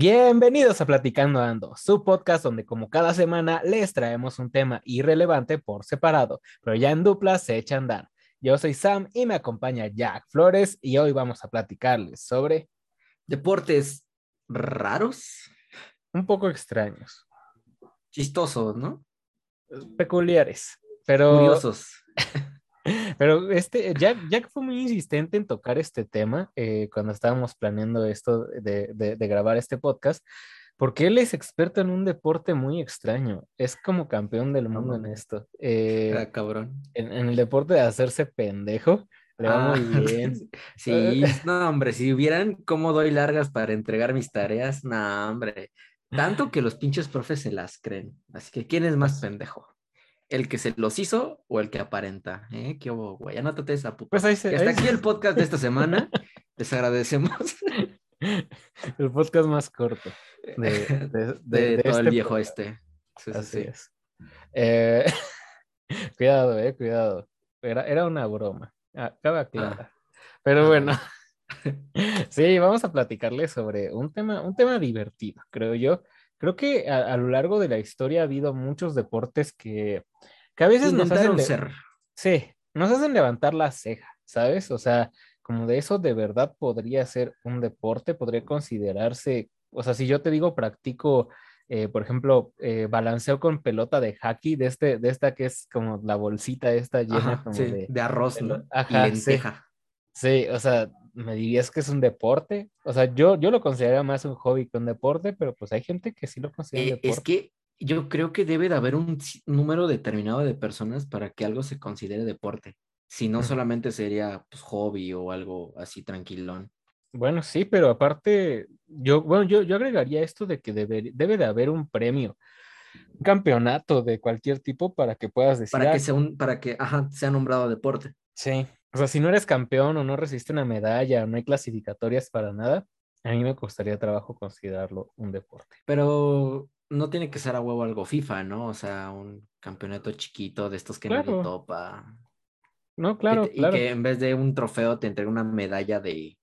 Bienvenidos a Platicando Ando, su podcast donde como cada semana les traemos un tema irrelevante por separado, pero ya en dupla se echa a andar. Yo soy Sam y me acompaña Jack Flores y hoy vamos a platicarles sobre deportes raros, un poco extraños, chistosos, ¿no? Peculiares, pero curiosos. Pero este, Jack, fue muy insistente en tocar este tema eh, cuando estábamos planeando esto de, de, grabar este podcast, porque él es experto en un deporte muy extraño. Es como campeón del mundo en esto. Eh, ah, cabrón. En, el deporte de hacerse pendejo. Le va muy ah, bien. Sí, no, hombre, si hubieran cómo doy largas para entregar mis tareas, no, hombre. Tanto que los pinches profes se las creen. Así que, ¿quién es más pendejo? El que se los hizo o el que aparenta. ¿Eh? ¿Qué hubo, güey? Anótate esa puta. Pues ahí se, hasta aquí el podcast de esta semana. Les agradecemos. El podcast más corto de, de, todo el este viejo este. Así es. Eh, cuidado, eh, cuidado. Era, era una broma. Acaba ah, clara. Pero ah, bueno. sí, vamos a platicarles sobre un tema, un tema divertido, creo yo. Creo que a, lo largo de la historia ha habido muchos deportes que, que a veces nos hacen, ser. Sí, nos hacen levantar la ceja, ¿sabes? O sea, como de eso de verdad podría ser un deporte, podría considerarse, o sea, si yo te digo practico, eh, por ejemplo, eh, balanceo con pelota de hockey, de, este, de esta que es como la bolsita esta llena como de, arroz, ¿no? Ajá, lenteja. Sí. sí, o sea, ¿me dirías que es un deporte? O sea, yo, yo lo considero más un hobby que un deporte, pero pues hay gente que sí lo considera eh, deporte. Es que yo creo que debe de haber un número determinado de personas para que algo se considere deporte. Si no, solamente sería pues, hobby o algo así tranquilón. Bueno, sí, pero aparte, yo, bueno, yo, yo agregaría esto de que debe, debe de haber un premio, un campeonato de cualquier tipo para que puedas decir. Para que, sea un, para que ajá, sea nombrado deporte. Sí, o sea, si no eres campeón o no resiste una medalla o no hay clasificatorias para nada, a mí me costaría trabajo considerarlo un deporte. Pero no tiene que ser a huevo algo FIFA, ¿no? O sea, un campeonato chiquito de estos que no nadie topa. No, claro, y, que en vez de un trofeo te entregue una medalla de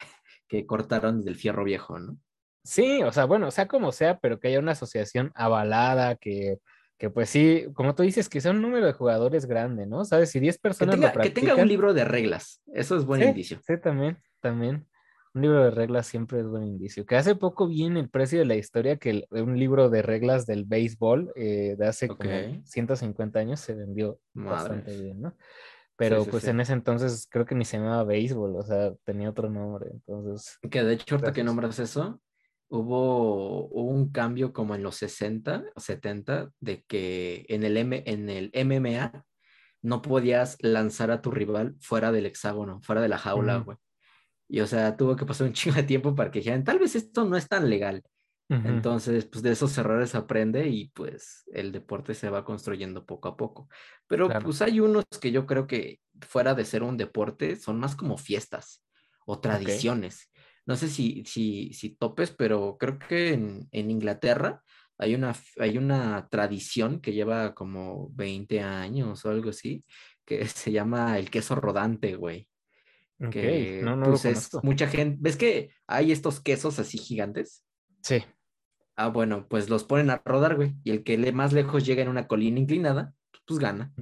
que cortaron del fierro viejo, ¿no? Sí, o sea, bueno, sea como sea, pero que haya una asociación avalada que que pues sí, como tú dices, que sea un número de jugadores grande, ¿no? ¿Sabes? Si 10 personas que tenga, que tenga un libro de reglas, eso es buen indicio. Sí, también, también. Un libro de reglas siempre es buen indicio. Que hace poco vi en el precio de la historia que un libro de reglas del béisbol eh, de hace como 150 años se vendió bastante bien, ¿no? Pero pues en ese entonces creo que ni se llamaba béisbol, o sea, tenía otro nombre, entonces... Que de hecho, ahorita que nombras eso, hubo, un cambio como en los 60 o 70 de que en el, M, en el MMA no podías lanzar a tu rival fuera del hexágono, fuera de la jaula, güey. Y o sea, tuvo que pasar un chingo de tiempo para que dijeran, tal vez esto no es tan legal. Entonces, pues de esos errores aprende y pues el deporte se va construyendo poco a poco. Pero pues hay unos que yo creo que fuera de ser un deporte son más como fiestas o tradiciones no sé si, si, si topes, pero creo que en, Inglaterra hay una, hay una tradición que lleva como 20 años o algo así, que se llama el queso rodante, güey. Que no, no pues, es mucha gente, ¿ves que hay estos quesos así gigantes? Sí. Ah, bueno, pues los ponen a rodar, güey, y el que le más lejos llega en una colina inclinada, pues gana.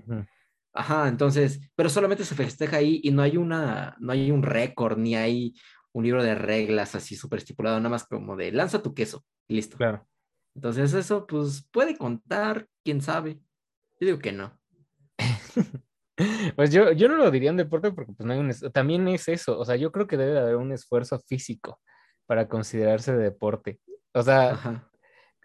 Ajá, entonces, pero solamente se festeja ahí y no hay una, no hay un récord, ni hay un libro de reglas así súper estipulado, nada más como de lanza tu queso y listo. Claro. Entonces eso pues puede contar, quién sabe. Yo digo que no. pues yo, yo no lo diría en deporte porque pues no hay un, también es eso, o sea, yo creo que debe haber un esfuerzo físico para considerarse deporte. O sea,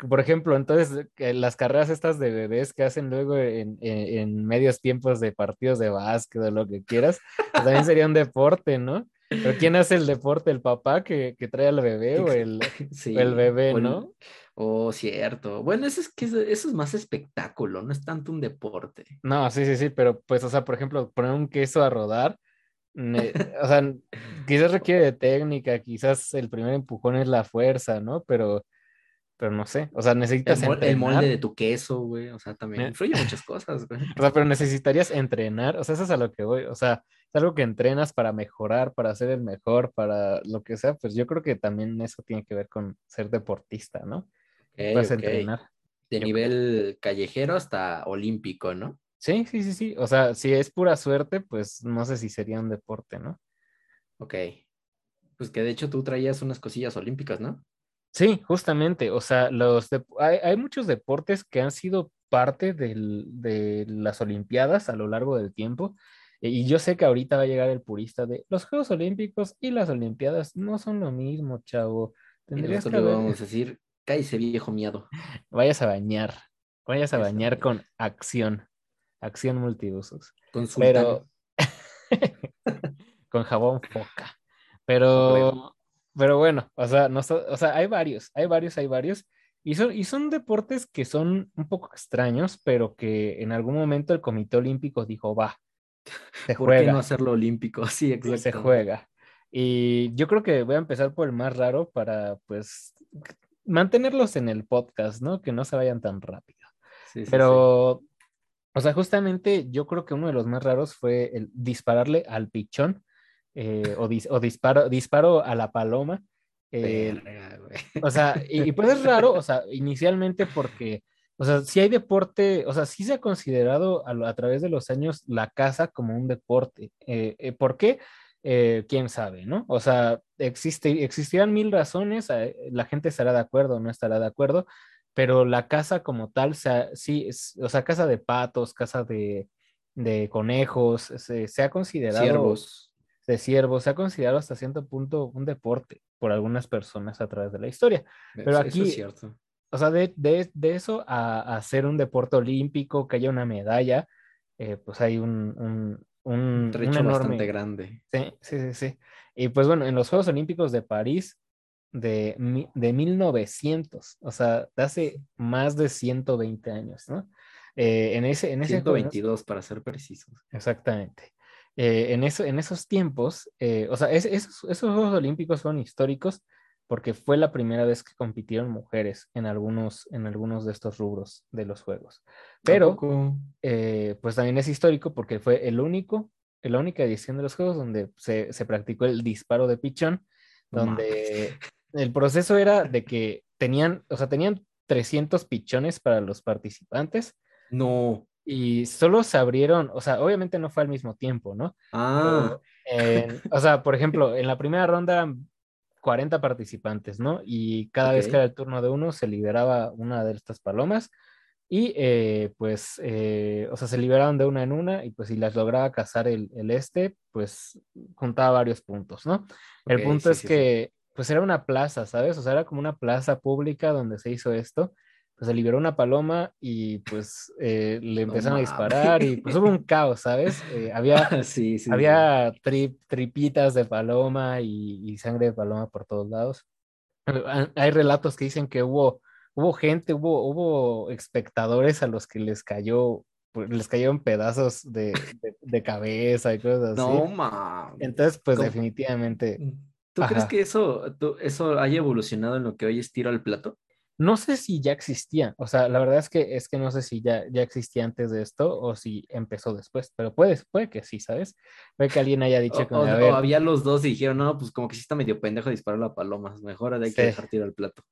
por ejemplo, entonces las carreras estas de bebés que hacen luego en, en, medios tiempos de partidos de básquet o lo que quieras, pues, también sería un deporte, ¿no? ¿Pero quién hace el deporte? ¿El papá que, trae al bebé o el, el bebé, no? Oh, cierto. Bueno, eso es que eso es más espectáculo, no es tanto un deporte. No, sí, sí, sí, pero pues, o sea, por ejemplo, poner un queso a rodar, o sea, quizás requiere de técnica, quizás el primer empujón es la fuerza, ¿no? Pero pero no sé, o sea, necesitas el, molde de tu queso, güey, o sea, también influye muchas cosas, güey. O sea, pero necesitarías entrenar, o sea, eso es a lo que voy, o sea, es algo que entrenas para mejorar, para ser el mejor, para lo que sea, pues yo creo que también eso tiene que ver con ser deportista, ¿no? Puedes entrenar. De nivel callejero hasta olímpico, ¿no? Sí, sí, sí, sí. O sea, si es pura suerte, pues no sé si sería un deporte, ¿no? Ok. Pues que de hecho tú traías unas cosillas olímpicas, ¿no? Sí, justamente. O sea, los hay, hay, muchos deportes que han sido parte de las Olimpiadas a lo largo del tiempo. Y yo sé que ahorita va a llegar el purista de los Juegos Olímpicos y las Olimpiadas no son lo mismo, chavo. Tendrías que vamos a decir, cállese viejo miado. Vayas a bañar, vayas a bañar con acción, acción multiusos. Con Pero con jabón foca. Pero, pero bueno, o sea, no, o sea, hay varios, hay varios, hay varios. Y son, y son deportes que son un poco extraños, pero que en algún momento el Comité Olímpico dijo, va, se ¿Por juega. qué no hacerlo olímpico? Sí, exacto. Se juega. Y yo creo que voy a empezar por el más raro para, pues, mantenerlos en el podcast, ¿no? Que no se vayan tan rápido. Sí, sí, Pero, o sea, justamente yo creo que uno de los más raros fue el dispararle al pichón eh, o, o disparo, disparo a la paloma. Eh, o sea, y, pues es raro, o sea, inicialmente porque, o sea, si hay deporte, o sea, sí se ha considerado a, a través de los años la caza como un deporte. Eh, ¿Por qué? Eh, quién sabe, ¿no? O sea, existe, existirán mil razones, eh, la gente estará de acuerdo o no estará de acuerdo, pero la casa como tal, sí, o sea, casa de patos, casa de, conejos, se, ha considerado... Ciervos. De ciervos, se ha considerado hasta cierto punto un deporte por algunas personas a través de la historia. Pero aquí, es cierto. O sea, de, eso a, hacer un deporte olímpico, que haya una medalla, eh, pues hay un, un, trecho enorme... bastante grande. Sí, sí, sí, sí. Y pues bueno, en los Juegos Olímpicos de París de, de 1900, o sea, de hace más de 120 años, ¿no? Eh, en ese, en ese 122 para ser precisos. Exactamente. Eh, en, eso, en esos tiempos, eh, o sea, esos, esos Juegos Olímpicos son históricos porque fue la primera vez que compitieron mujeres en algunos, en algunos de estos rubros de los juegos. Pero, eh, pues también es histórico porque fue el único, la única edición de los juegos donde se, practicó el disparo de pichón, donde el proceso era de que tenían, o sea, tenían 300 pichones para los participantes. No. Y solo se abrieron, o sea, obviamente no fue al mismo tiempo, ¿no? Ah. o sea, por ejemplo, en la primera ronda 40 participantes, ¿no? Y cada vez que era el turno de uno, se liberaba una de estas palomas y eh, pues, eh, o sea, se liberaban de una en una y pues si las lograba cazar el, este, pues juntaba varios puntos, ¿no? el punto es que pues era una plaza, ¿sabes? O sea, era como una plaza pública donde se hizo esto pues se liberó una paloma y pues eh, le empezaron a disparar y pues hubo un caos, ¿sabes? Eh, había sí, sí, había tripitas de paloma y, sangre de paloma por todos lados. Eh, hay relatos que dicen que hubo, hubo gente, hubo, hubo espectadores a los que les cayó, pues, les cayeron pedazos de, de, cabeza y cosas así. No, mames. Entonces, pues definitivamente. ¿Tú crees que eso, eso haya evolucionado en lo que hoy es tiro al plato? No sé si ya existía, o sea, la verdad es que es que no sé si ya, ya existía antes de esto o si empezó después, pero puede, puede que sí, ¿sabes? Puede que alguien haya dicho que... O, había los dos y dijeron, no, pues como que sí está medio pendejo disparar la paloma, mejor hay que dejar tirar el plato.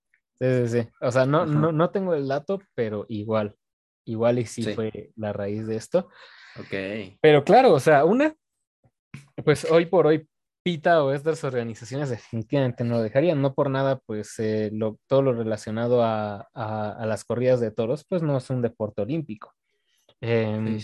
Sí, sí, sí. O sea, no, no, no tengo el dato, pero igual, igual y sí, fue la raíz de esto. Ok. Pero claro, o sea, una, pues hoy por hoy PITA o estas organizaciones definitivamente no lo dejarían, no por nada, pues eh, todo lo relacionado a, las corridas de toros, pues no es un deporte olímpico. Em,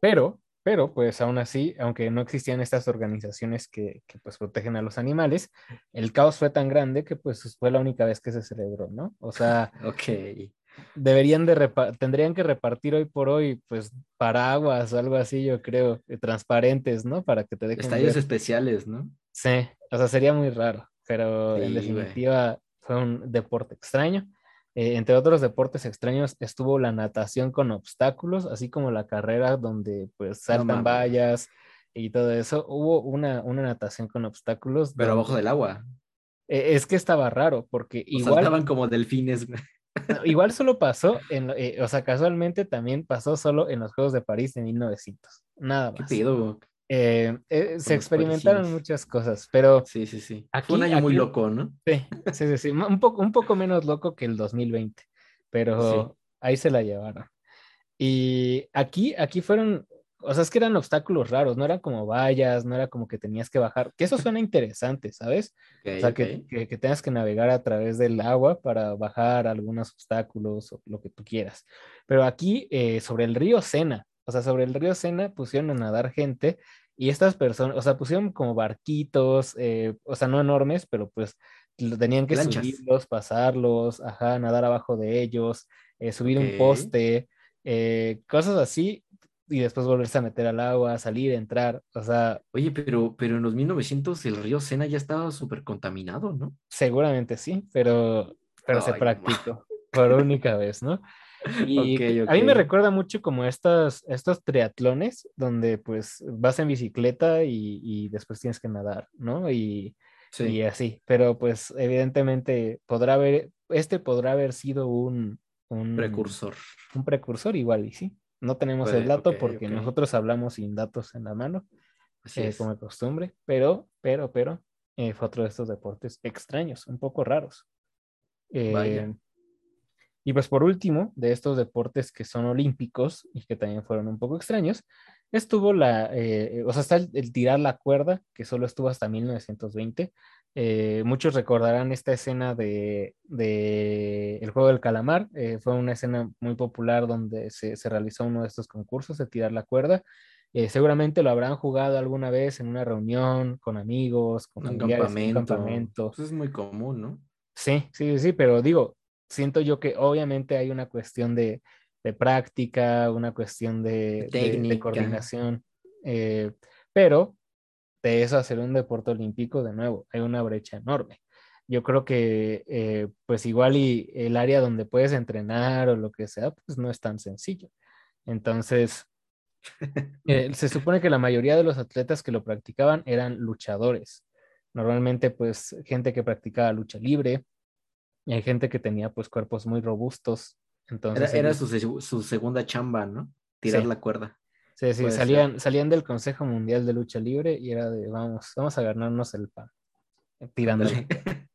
pero, pero, pues aún así, aunque no existían estas organizaciones que, que, pues protegen a los animales, el caos fue tan grande que pues fue la única vez que se celebró, ¿no? O sea, ok deberían de tendrían que repartir hoy por hoy, pues, paraguas o algo así, yo creo, eh, transparentes, ¿no? Para que te dejen. Estadios especiales, ¿no? Sí, o sea, sería muy raro, pero en definitiva fue un deporte extraño. Eh, entre otros deportes extraños estuvo la natación con obstáculos, así como la carrera donde pues saltan vallas y todo eso. Hubo una, una natación con obstáculos. Pero abajo del agua. E, es que estaba raro, porque igual. Saltaban como delfines, Igual solo pasó, en, eh, o sea, casualmente también pasó solo en los Juegos de París de 1900. Nada más. ¿Qué pido? Eh, eh, se experimentaron muchas cosas, pero... Sí, sí, sí. Fue un año muy loco, ¿no? Sí, sí, sí, Un, poco, un poco menos loco que el 2020, pero ahí se la llevaron. Y aquí, aquí fueron, o sea, es que eran obstáculos raros, no eran como vallas, no era como que tenías que bajar, que eso suena interesante, ¿sabes? o sea, que, que, tengas que navegar a través del agua para bajar algunos obstáculos o lo que tú quieras. Pero aquí, eh, sobre el río Sena, o sea, sobre el río Sena pusieron a nadar gente y estas personas, o sea, pusieron como barquitos, eh, o sea, no enormes, pero pues tenían que subirlos, pasarlos, ajá, nadar abajo de ellos, eh, subir un poste, cosas así, y después volverse a meter al agua, salir, entrar, o sea... Oye, pero, pero en los 1900 el río Sena ya estaba súper contaminado, ¿no? Seguramente sí, pero, pero se practicó por única vez, ¿no? Y a mí me recuerda mucho como estas, estos triatlones donde pues vas en bicicleta y, después tienes que nadar, ¿no? Y, y así, pero pues evidentemente podrá haber, este podrá haber sido un, un precursor. Un precursor igual, y sí. No tenemos el dato porque nosotros hablamos sin datos en la mano, eh, como de costumbre, pero, pero, pero, eh, fue otro de estos deportes extraños, un poco raros. Eh, y pues por último, de estos deportes que son olímpicos y que también fueron un poco extraños, estuvo la, o sea, está el, tirar la cuerda, que solo estuvo hasta 1920, eh, muchos recordarán esta escena de, El Juego del Calamar. Eh, fue una escena muy popular donde se, realizó uno de estos concursos de tirar la cuerda. Eh, seguramente lo habrán jugado alguna vez en una reunión con amigos, con un campamento. Eso es muy común, ¿no? Sí, sí, sí, pero digo, siento yo que obviamente hay una cuestión de, práctica, una cuestión de, de coordinación, pero de eso hacer un deporte olímpico, de nuevo, hay una brecha enorme. Yo creo que eh, pues igual y el área donde puedes entrenar o lo que sea, pues no es tan sencillo. Entonces, eh, se supone que la mayoría de los atletas que lo practicaban eran luchadores. Normalmente pues gente que practicaba lucha libre y hay gente que tenía pues cuerpos muy robustos. Entonces, era, su, segunda chamba, ¿no? Tirar la cuerda. Sí, sí, salían, salían del Consejo Mundial de Lucha Libre y era de, vamos, vamos a ganarnos el pan, eh, tirando.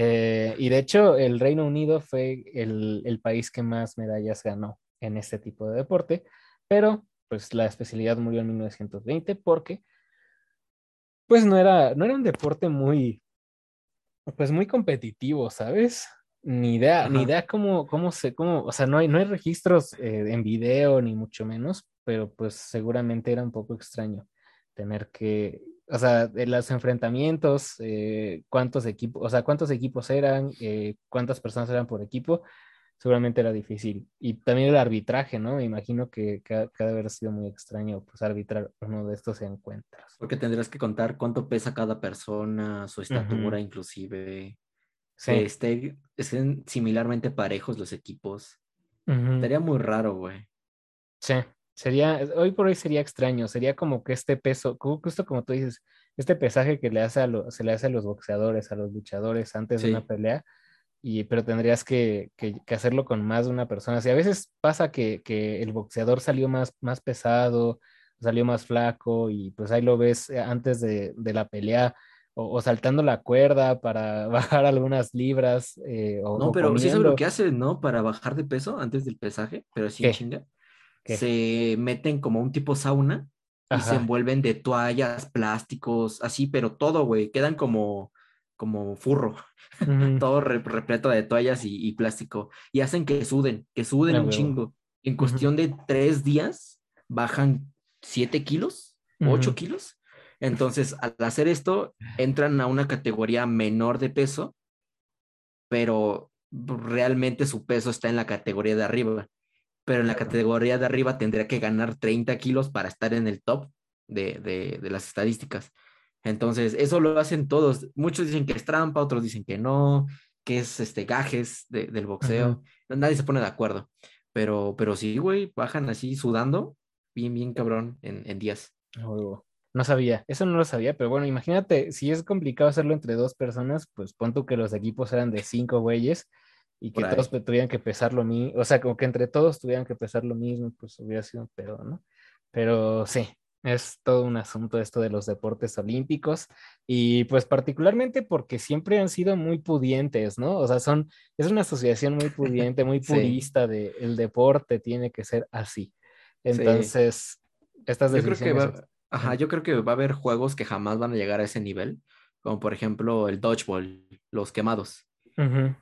Eh, y de hecho, el Reino Unido fue el, país que más medallas ganó en este tipo de deporte, pero pues la especialidad murió en 1920 porque pues no era, no era un deporte muy, pues muy competitivo, ¿sabes? Ni idea, ni idea cómo, cómo se, cómo, o sea, no hay, no hay registros eh, en video ni mucho menos, pero pues seguramente era un poco extraño tener que, o sea, de los enfrentamientos, eh, cuántos equipos, o sea, cuántos equipos eran, eh, cuántas personas eran por equipo, seguramente era difícil. Y también el arbitraje, ¿no? Me imagino que, que, ha de haber sido muy extraño, pues, arbitrar uno de estos encuentros. Porque tendrás que contar cuánto pesa cada persona, su estatura inclusive. Sí. esté, estén similarmente parejos los equipos. Estaría muy raro, güey. Sí. Sería, hoy por hoy sería extraño, sería como que este peso, justo como tú dices, este pesaje que le hace a se le hace a los boxeadores, a los luchadores antes de una pelea, y, pero tendrías que, hacerlo con más de una persona. Si a veces pasa que, el boxeador salió más, más pesado, salió más flaco, y pues ahí lo ves eh, antes de, la pelea, o, saltando la cuerda para bajar algunas libras. Eh, o, no, pero sí es lo que hace, ¿no? Para bajar de peso antes del pesaje, pero sin chinga se meten como un tipo sauna y se envuelven de toallas, plásticos, así, pero todo, güey, quedan como, como furro, todo repleto de toallas y, plástico, y hacen que suden, que suden un chingo. En cuestión de tres días bajan siete kilos, ocho kilos. Entonces, al hacer esto, entran a una categoría menor de peso, pero realmente su peso está en la categoría de arriba pero en la categoría de arriba tendría que ganar 30 kilos para estar en el top de, las estadísticas. Entonces, eso lo hacen todos. Muchos dicen que es trampa, otros dicen que no, que es este gajes del boxeo. Nadie se pone de acuerdo. Pero, pero sí, güey, bajan así sudando, bien, bien cabrón, en, días. No, No sabía, eso no lo sabía, pero bueno, imagínate, si es complicado hacerlo entre dos personas, pues pon tú que los equipos eran de cinco güeyes y que todos tuvieran que pesar lo mismo, o sea, como que entre todos tuvieran que pesar lo mismo, pues hubiera sido un pedo, ¿no? Pero sí, es todo un asunto esto de los deportes olímpicos y pues particularmente porque siempre han sido muy pudientes, ¿no? O sea, son, es una asociación muy pudiente, muy purista de el deporte tiene que ser así. Entonces, estas decisiones... Yo creo que va, ajá, yo creo que va a haber juegos que jamás van a llegar a ese nivel, como por ejemplo el dodgeball, los quemados.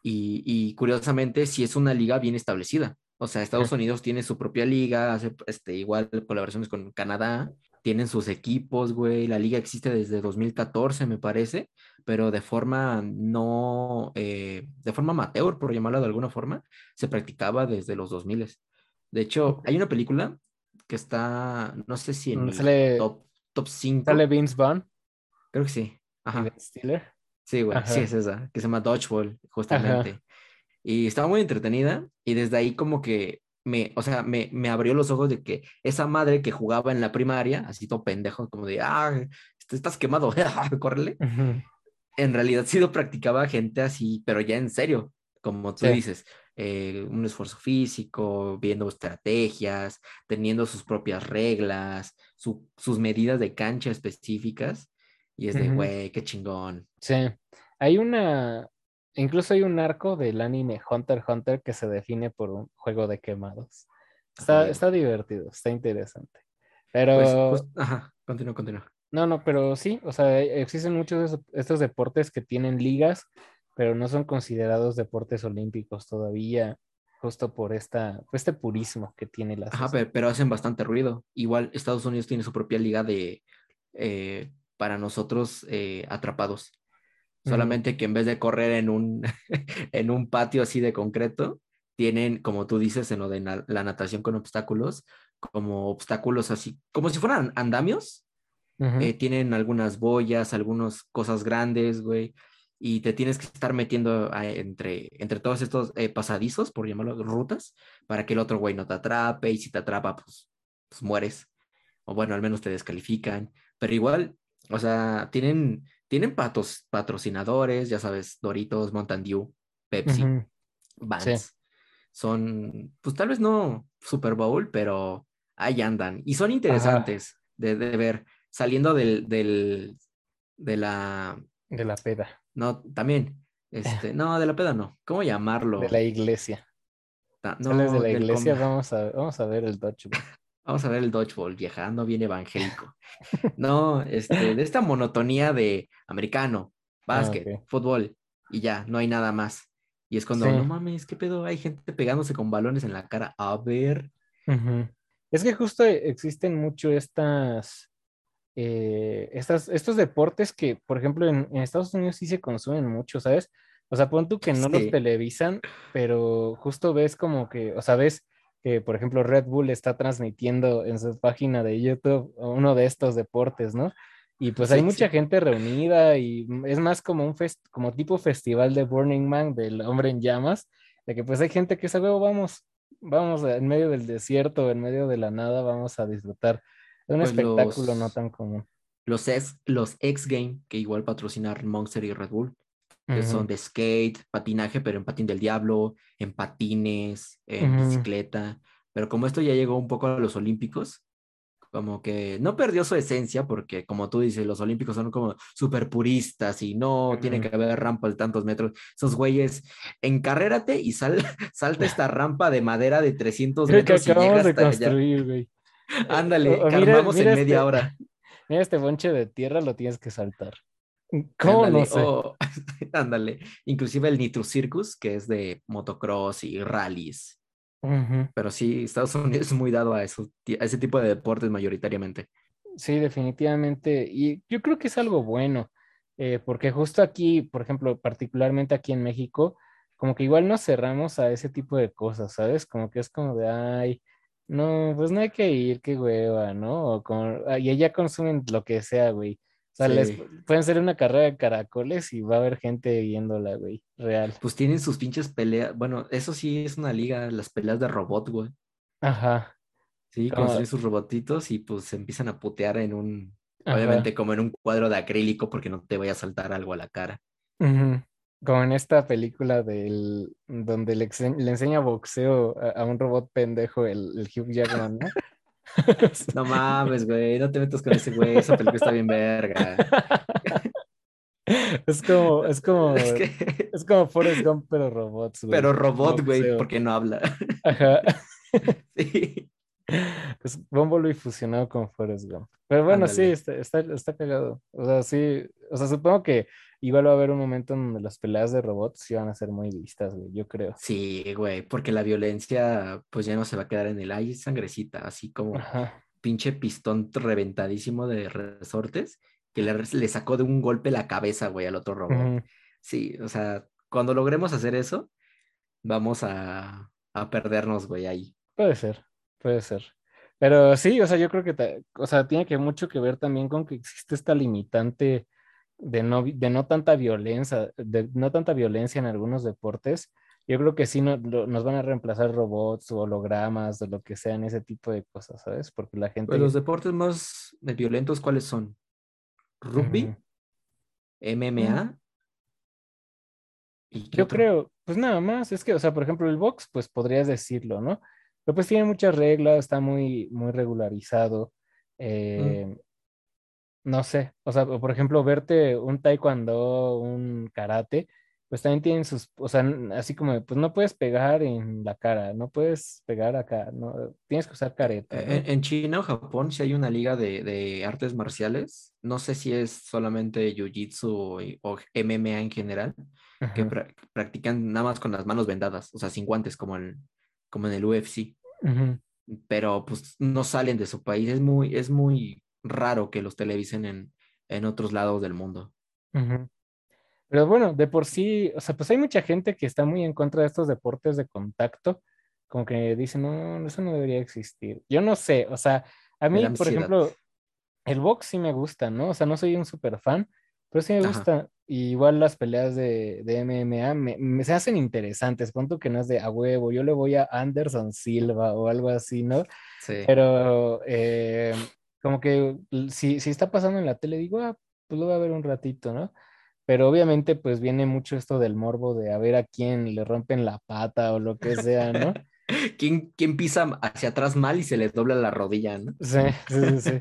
Y, y, curiosamente, si es una liga bien establecida. O sea, Estados Unidos tiene su propia liga, hace este, igual colaboraciones con Canadá, tienen sus equipos, güey. La liga existe desde 2014, me parece, pero de forma no, eh, de forma amateur, por llamarlo de alguna forma, se practicaba desde los 2000. De hecho, hay una película que está, no sé si en el top, top 5. ¿Sale Vince Vaughn? Creo que sí. Ajá. Sí, güey, sí es esa, que se llama Dodgeball, justamente. Y estaba muy entretenida y desde ahí como que me, o sea, me, me, abrió los ojos de que esa madre que jugaba en la primaria, así todo pendejo, como de, ah, estás quemado, córrele. En realidad sí lo practicaba gente así, pero ya en serio, como tú dices, eh, un esfuerzo físico, viendo estrategias, teniendo sus propias reglas, sus medidas de cancha específicas. Y es de, güey, qué chingón. Sí, hay una, Incluso hay un arco del anime Hunter x Hunter que se define por un juego de quemados. Está, está divertido, está interesante. Pero. Pues, pues, ajá, continúa, continúa. No, no, pero sí, o sea, existen muchos de estos deportes que tienen ligas, pero no son considerados deportes olímpicos todavía, justo por esta, este purismo que tiene la. Ajá, pero, hacen bastante ruido. Igual Estados Unidos tiene su propia liga de, eh, para nosotros, eh, atrapados. Solamente que en vez de correr en un, en un patio así de concreto, tienen, como tú dices, en lo de la natación con obstáculos, como obstáculos así, como si fueran andamios. Eh, tienen algunas boyas, algunas cosas grandes, güey, y te tienes que estar metiendo entre, entre todos estos eh, pasadizos, por llamarlo rutas, para que el otro güey no te atrape, y si te atrapa, pues, pues mueres. O bueno, al menos te descalifican. Pero igual, o sea, tienen tienen patos, patrocinadores, ya sabes, Doritos, Mountain Dew, Pepsi, Vans. Son, pues tal vez no Super Bowl, pero ahí andan. Y son interesantes de, ver, saliendo del, del, de la... De la peda. No, también. Este, no, de la peda no. ¿Cómo llamarlo? De la iglesia. no, de la iglesia, vamos a, vamos a ver el Dutch Vamos a ver el dodgeball, viajando bien evangélico. No, este, de esta monotonía de americano, ah, básquet, fútbol, y ya, no hay nada más. Y es cuando, no mames, ¿qué pedo? Hay gente pegándose con balones en la cara. A ver. Es que justo existen mucho estas, eh, estas, estos deportes que, por ejemplo, en, Estados Unidos sí se consumen mucho, ¿sabes? O sea, pon tú que no los televisan, pero justo ves como que, o sea, ves que, por ejemplo, Red Bull está transmitiendo en su página de YouTube uno de estos deportes, ¿no? Y pues hay mucha gente reunida y es más como un fest como tipo festival de Burning Man del hombre en llamas, de que pues hay gente que sabe, oh, vamos, vamos en medio del desierto, en medio de la nada, vamos a disfrutar de un pues espectáculo no tan común. Los X, los X Game, que igual patrocinar Monster y Red Bull, que son de skate, patinaje, pero en patín del diablo, en patines, en bicicleta. Pero como esto ya llegó un poco a los olímpicos, como que no perdió su esencia, porque como tú dices, los olímpicos son como súper puristas y no tiene que haber rampas de tantos metros. Esos güeyes, encárrate y sal, salta esta rampa de madera de 300 metros y llega hasta construir, Güey. Ándale, cargamos en media este, hora. Mira este bonche de tierra, lo tienes que saltar. ¿Cómo no sé? ándale, inclusive el Nitro Circus, que es de motocross y rallies. Pero sí, Estados Unidos es muy dado a, eso, a ese tipo de deportes mayoritariamente. Sí, definitivamente. Y yo creo que es algo bueno, eh, porque justo aquí, por ejemplo, particularmente aquí en México, como que igual nos cerramos a ese tipo de cosas, ¿sabes? Como que es como de, ay, no, pues no hay que ir, qué hueva, ¿no? O como, y ella consumen lo que sea, güey. O sea, les, pueden ser una carrera de caracoles y va a haber gente viéndola, güey, real. Pues tienen sus pinches peleas. Bueno, eso sí es una liga, las peleas de robot, güey. Ajá. Sí, construyen sus robotitos y pues se empiezan a putear en un. Obviamente como en un cuadro de acrílico porque no te vaya a saltar algo a la cara. Como en esta película del donde le, enseña boxeo a, un robot pendejo, el, el Hugh Jackman, ¿no? no mames, güey, no te metas con ese güey, esa película está bien verga. Es como, es como, es, como Forrest Gump, pero robots, güey. Pero robot, güey, porque no habla. Ajá. Sí. Es Bumblebee fusionado con Forrest Gump. Pero bueno, sí, está, está, está, cagado. O sea, sí, o sea, supongo que va a haber un momento en donde las peleas de robots van a ser muy vistas, güey, yo creo. Sí, güey, porque la violencia pues ya no se va a quedar en el aire, sangrecita, así como pinche pistón reventadísimo de resortes que le, le, sacó de un golpe la cabeza, güey, al otro robot. Sí, o sea, cuando logremos hacer eso, vamos a, a perdernos, güey, ahí. Puede ser, puede ser. Pero sí, o sea, yo creo que, o sea, tiene que mucho que ver también con que existe esta limitante de no, de no tanta violencia, de no tanta violencia en algunos deportes. Yo creo que sí nos van a reemplazar robots o hologramas o lo que sean, ese tipo de cosas, ¿sabes? Porque la gente... Pues los deportes más violentos, ¿cuáles son? ¿Rugby? ¿MMA? Yo creo, pues nada más, es que, o sea, por ejemplo, el box, pues podrías decirlo, ¿no? Pero pues tiene muchas reglas, está muy, muy regularizado. Mm. Eh, no sé, o sea, por ejemplo, verte un taekwondo, un karate, pues también tienen sus, o sea, así como, pues no puedes pegar en la cara, no puedes pegar acá, no, tienes que usar careta. En, China o Japón si hay una liga de, artes marciales, no sé si es solamente Jiu-Jitsu o, MMA en general, que practican nada más con las manos vendadas, o sea, sin guantes como en, como en el UFC. Pero pues no salen de su país, es muy, es muy raro que los televisen en, en otros lados del mundo. Pero bueno, de por sí, o sea, pues hay mucha gente que está muy en contra de estos deportes de contacto, como que dicen, no, eso no debería existir. Yo no sé, o sea, a mí, por ejemplo, el box sí me gusta, ¿no? O sea, no soy un super fan, pero sí me gusta. igual las peleas de, de MMA me, se hacen interesantes. Cuento que no es de a huevo, yo le voy a Anderson Silva o algo así, ¿no? Sí. Pero eh, como que si, si está pasando en la tele, digo, ah, pues lo voy a ver un ratito, ¿no? pero obviamente pues viene mucho esto del morbo de a ver a quién le rompen la pata o lo que sea, ¿no? ¿Quién, ¿Quién, pisa hacia atrás mal y se le dobla la rodilla, ¿no? Sí, sí, sí.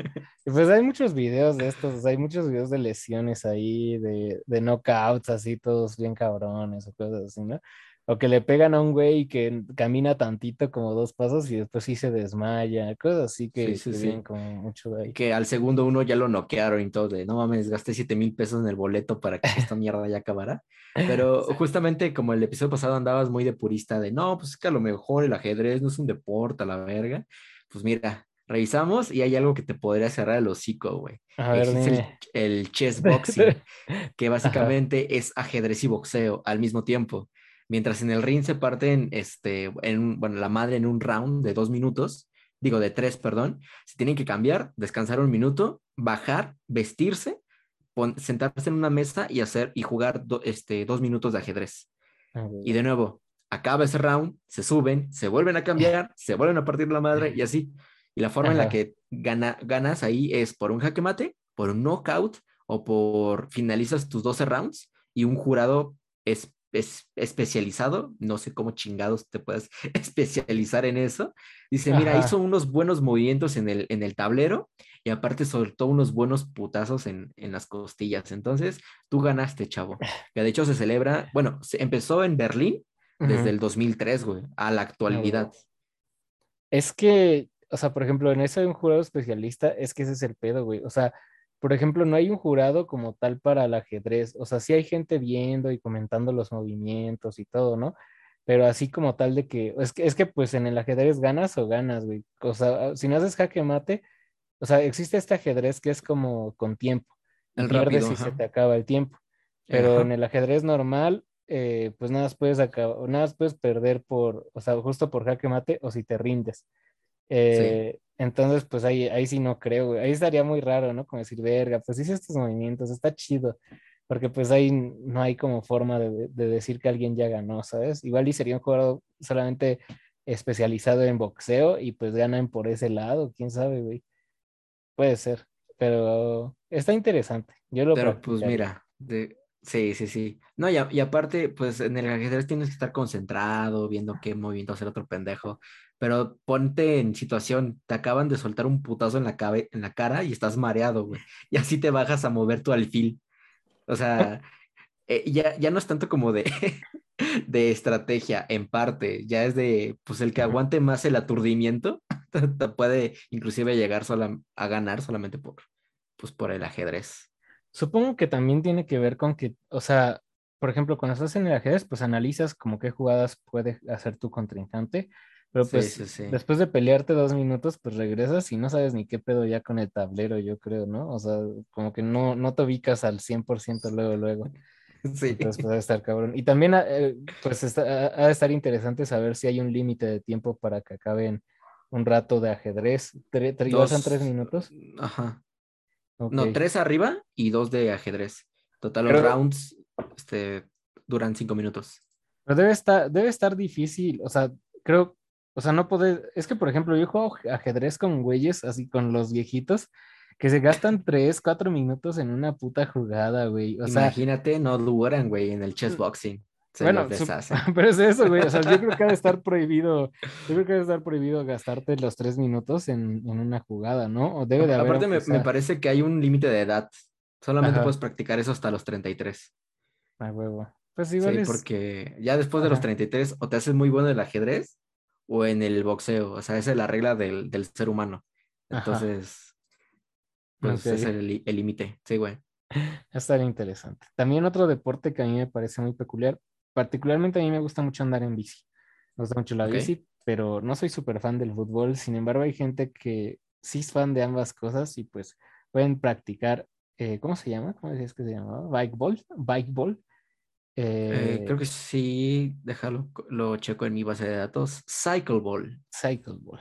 pues hay muchos videos de estos, hay muchos videos de lesiones ahí, de, de knockouts así, todos bien cabrones o cosas así, ¿no? O que le pegan a un güey que camina tantito como dos pasos y después sí se desmaya, cosas así que, sí, sí, como mucho de ahí. Que al segundo uno ya lo noquearon y todo, de no mames, gasté siete mil pesos en el boleto para que esta mierda ya acabara. Pero justamente como el episodio pasado andabas muy de purista de no, pues es que a lo mejor el ajedrez no es un deporte a la verga. Pues mira, revisamos y hay algo que te podría cerrar el hocico, güey. Es el, el, chess boxing, que básicamente es ajedrez y boxeo al mismo tiempo. Mientras en el ring se parten, este, en, bueno, la madre en un round de dos minutos, digo de tres, perdón, se tienen que cambiar, descansar un minuto, bajar, vestirse, sentarse en una mesa y hacer y jugar este, dos minutos de ajedrez. Ah, y de nuevo, acaba ese round, se suben, se vuelven a cambiar, se vuelven a partir la madre y así. Y la forma en la que gana, ganas ahí es por un jaque mate, por un knockout o por finalizas tus 12 rounds y un jurado es es especializado, no sé cómo chingados te puedes especializar en eso. Dice, mira, hizo unos buenos movimientos en el, en el tablero y aparte soltó unos buenos putazos en, las costillas. Entonces, tú ganaste, chavo. Que de hecho se celebra, bueno, se empezó en Berlín desde el 2003, güey, a la actualidad. Es que, o sea, por ejemplo, en eso hay un jurado especialista, es que ese es el pedo, güey. O sea, por ejemplo, no hay un jurado como tal para el ajedrez. O sea, sí hay gente viendo y comentando los movimientos y todo, ¿no? Pero así como tal de que, es que, es que pues en el ajedrez ganas o ganas, güey. O sea, si no haces jaque mate, o sea, existe este ajedrez que es como con tiempo. El pierdes rápido, si se te acaba el tiempo. Pero en el ajedrez normal, eh, pues nada puedes acabar, nada puedes perder por, o sea, justo por jaque mate o si te rindes. Eh, entonces, pues ahí, ahí sí no creo, Ahí estaría muy raro, ¿no? Como decir, verga, pues hice estos movimientos, está chido. Porque pues ahí no hay como forma de, decir que alguien ya ganó, ¿sabes? Igual y sería un jugador solamente especializado en boxeo y pues ganan por ese lado, quién sabe, güey. Puede ser. pero está interesante. Yo lo Pero pues mira, de, sí, sí, sí. No, y, y, aparte, pues en el ajedrez tienes que estar concentrado, viendo qué movimiento hacer otro pendejo. Pero ponte en situación, te acaban de soltar un putazo en la, cabe, en la cara y estás mareado, güey. Y así te bajas a mover tu alfil. O sea, eh, ya, ya no es tanto como de, de estrategia, en parte, ya es de, pues el que aguante más el aturdimiento, te puede inclusive llegar sola, a ganar solamente por, pues por el ajedrez. Supongo que también tiene que ver con que, o sea, por ejemplo, cuando estás en el ajedrez, pues analizas como qué jugadas puede hacer tu contrincante, pero pues después de pelearte dos minutos, pues regresas y no sabes ni qué pedo ya con el tablero, yo creo, ¿no? O sea, como que no, no te ubicas al 100% luego, luego. Sí. Entonces, pues, estar cabrón. Y también, eh, pues, está, ha de estar interesante saber si hay un límite de tiempo para que acaben un rato de ajedrez. ¿Te, te tres minutos? Ajá. No, tres arriba y dos de ajedrez. Total, los rounds este, duran cinco minutos. Pero debe estar, debe estar difícil, o sea, creo, o sea, no poder, es que por ejemplo, yo juego ajedrez con güeyes, así con los viejitos, que se gastan tres, cuatro minutos en una puta jugada, güey. O Imagínate, no duran, güey, en el chess boxing bueno, pero es eso, güey. O sea, yo creo que ha de estar prohibido, yo creo que ha de estar prohibido gastarte los tres minutos en, en una jugada, ¿no? O debe de haber. Aparte, me, me, parece que hay un límite de edad. Solamente puedes practicar eso hasta los 33. Ah, huevo. Pues igual sí, porque ya después de los 33 o te haces muy bueno en el ajedrez o en el boxeo. O sea, esa es la regla del, del ser humano. Entonces, pues ese es el límite. Sí, güey. Estaría interesante. También otro deporte que a mí me parece muy peculiar, particularmente a mí me gusta mucho andar en bici. Me gusta mucho la bici, pero no soy súper fan del fútbol. Sin embargo, hay gente que sí es fan de ambas cosas y pues pueden practicar, eh, ¿cómo se llama? ¿Cómo decías que se llamaba? Bike ball. Ball. Eh, creo que sí, déjalo, lo checo en mi base de datos. Cycle ball. Cycle ball.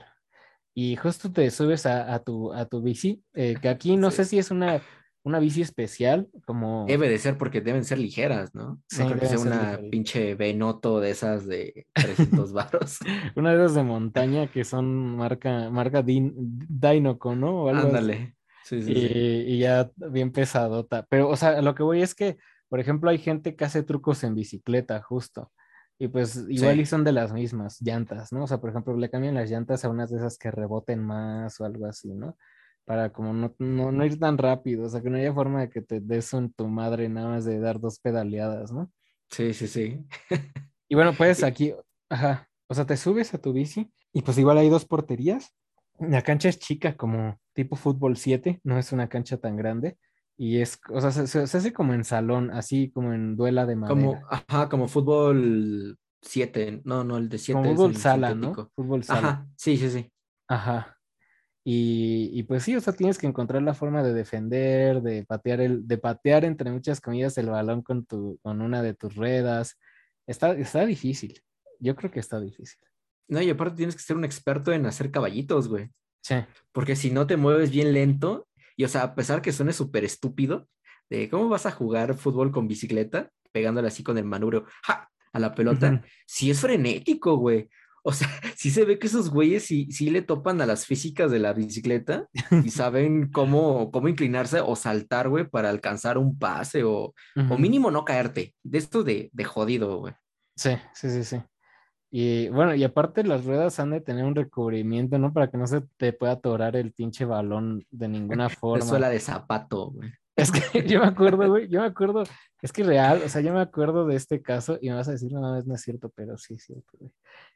Y justo te subes a, tu, a tu bici, eh, que aquí no sé si es una una bici especial, como... Debe de ser porque deben ser ligeras, ¿no? Sí, no creo que sea una pinche Benoto de esas de 300 baros. una de esas de montaña que son marca, marca Dinoco, ¿no? Ándale. Sí, sí, y, sí. y, ya bien pesadota. Pero, o sea, lo que voy es que, por ejemplo, hay gente que hace trucos en bicicleta, justo. Y pues igual y son de las mismas llantas, ¿no? O sea, por ejemplo, le cambian las llantas a unas de esas que reboten más o algo así, ¿no? para como no, no, ir tan rápido, o sea, que no haya forma de que te des un tu madre nada más de dar dos pedaleadas, ¿no? Sí, sí, sí. y bueno, pues aquí, ajá, o sea, te subes a tu bici y pues igual hay dos porterías. La cancha es chica, como tipo fútbol 7, no es una cancha tan grande. Y es, o sea, se, hace como en salón, así como en duela de madera. Como, ajá, como fútbol 7, no, no, el de 7 Como fútbol sala, ¿no? Fútbol sala. Ajá, sí, sí, sí. Ajá. Y, pues sí, o sea, tienes que encontrar la forma de defender, de patear, el, de patear entre muchas comillas el balón con, tu, con una de tus ruedas. Está, está difícil. Yo creo que está difícil. No, y aparte tienes que ser un experto en hacer caballitos, güey. Sí. Porque si no te mueves bien lento, y o sea, a pesar que suene súper estúpido, de cómo vas a jugar fútbol con bicicleta, pegándole así con el manubrio ¡ja! a la pelota, si es frenético, güey. O sea, sí se ve que esos güeyes sí, sí le topan a las físicas de la bicicleta y saben cómo, cómo inclinarse o saltar, güey, para alcanzar un pase o, o mínimo no caerte. De esto de, de jodido, güey. Sí, sí, sí, sí. Y bueno, y aparte las ruedas han de tener un recubrimiento, ¿no? Para que no se te pueda atorar el pinche balón de ninguna forma. suela de zapato, güey. Es que yo me acuerdo, güey, yo me acuerdo, es que real, o sea, yo me acuerdo de este caso y me vas a decir, no, no es cierto, pero sí es cierto, güey.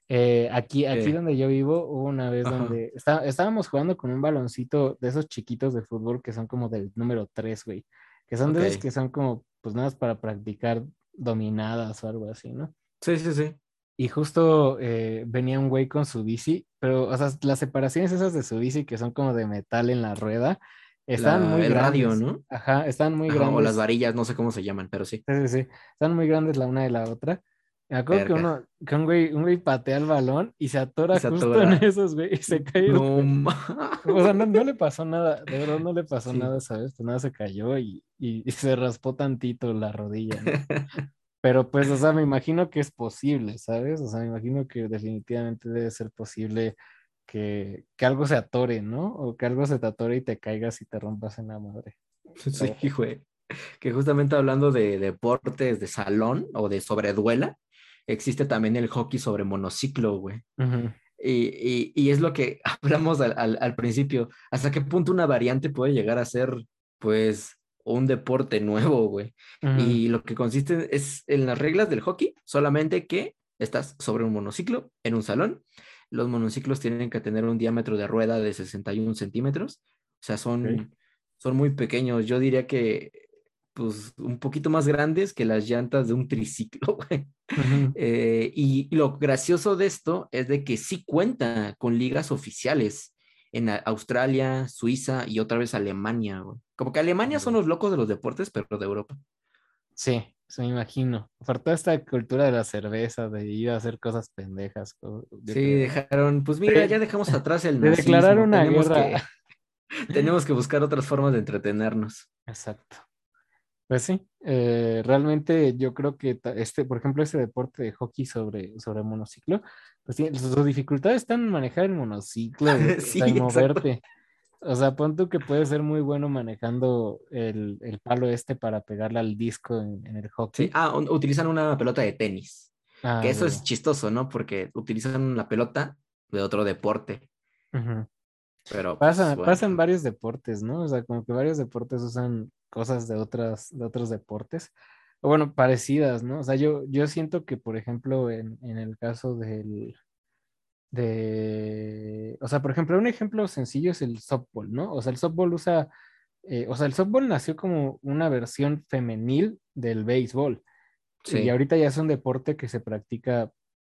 Eh, aquí, aquí donde yo vivo, hubo una vez donde estábamos jugando con un baloncito de esos chiquitos de fútbol que son como del número 3, güey. Que son de esos que son como, pues nada más para practicar dominadas o algo así, ¿no? Sí, sí, sí. Y justo eh, venía un güey con su bici, pero, o sea, las separaciones esas de su bici que son como de metal en la rueda, están muy el grandes. radio, ¿no? Ajá, están muy grandes. O las varillas, no sé cómo se llaman, pero sí. Sí, sí, sí. Están muy grandes la una de la otra. Me acuerdo que uno, que un güey, un güey patea el balón y se atora justo en esos, güey, y se cae. No, o sea, no, le pasó nada, de verdad no le pasó nada, ¿sabes? Pues nada se cayó y, y, se raspó tantito la rodilla, ¿no? Pero pues, o sea, me imagino que es posible, ¿sabes? O sea, me imagino que definitivamente debe ser posible que, que, algo se atore, ¿no? O que algo se te atore y te caigas y te rompas en la madre. Sí, güey. Que justamente hablando de deportes de salón o de sobreduela, existe también el hockey sobre monociclo, güey. y, y, es lo que hablamos al, al, principio. ¿Hasta qué punto una variante puede llegar a ser, pues, un deporte nuevo, güey? Y lo que consiste es en las reglas del hockey, solamente que estás sobre un monociclo en un salón. Los monociclos tienen que tener un diámetro de rueda de 61 centímetros. O sea, son, son muy pequeños. Yo diría que pues, un poquito más grandes que las llantas de un triciclo, güey. Eh, y, lo gracioso de esto es de que sí cuenta con ligas oficiales en Australia, Suiza y otra vez Alemania, güey. Como que Alemania son los locos de los deportes, pero de Europa. Sí, se me imagino. Por toda esta cultura de la cerveza, de ir a hacer cosas pendejas. Sí, dejaron, pues mira, ya dejamos atrás el de declarar una guerra. tenemos que buscar otras formas de entretenernos. Exacto. Pues sí, eh, realmente yo creo que este, por ejemplo, ese deporte de hockey sobre, sobre monociclo, pues tiene, sus dificultades están en manejar el monociclo, en moverte. O sea, pon tú que puede ser muy bueno manejando el, palo este para pegarle al disco en, el hockey. Sí, ah, utilizan una pelota de tenis. Ah, que eso es chistoso, ¿no? Porque utilizan la pelota de otro deporte. Pero pues, pasa, pasa en varios deportes, ¿no? O sea, como que varios deportes usan cosas de, otras, de otros deportes, bueno, parecidas, ¿no? O sea, yo, yo siento que, por ejemplo, en, el caso del, de, o sea, por ejemplo, un ejemplo sencillo es el softball, ¿no? O sea, el softball usa, eh, o sea, el softball nació como una versión femenil del béisbol. Y ahorita ya es un deporte que se practica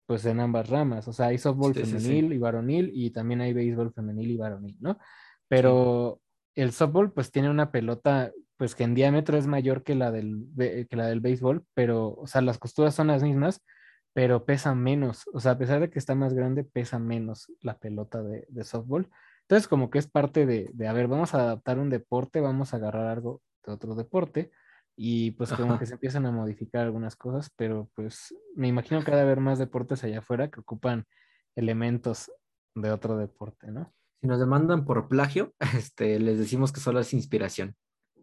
pues en ambas ramas. O sea, hay softball femenil y varonil y también hay béisbol femenil y varonil, ¿no? Pero el softball pues tiene una pelota pues que en diámetro es mayor que la del, que la del béisbol, pero, o sea, las costuras son las mismas, pero pesa menos. O sea, a pesar de que está más grande, pesa menos la pelota de, softball. Entonces, como que es parte de, de, a ver, vamos a adaptar un deporte, vamos a agarrar algo de otro deporte y pues como que se empiezan a modificar algunas cosas, pero pues me imagino que ha de haber más deportes allá afuera que ocupan elementos de otro deporte, ¿no? Si nos demandan por plagio, este, les decimos que solo es inspiración.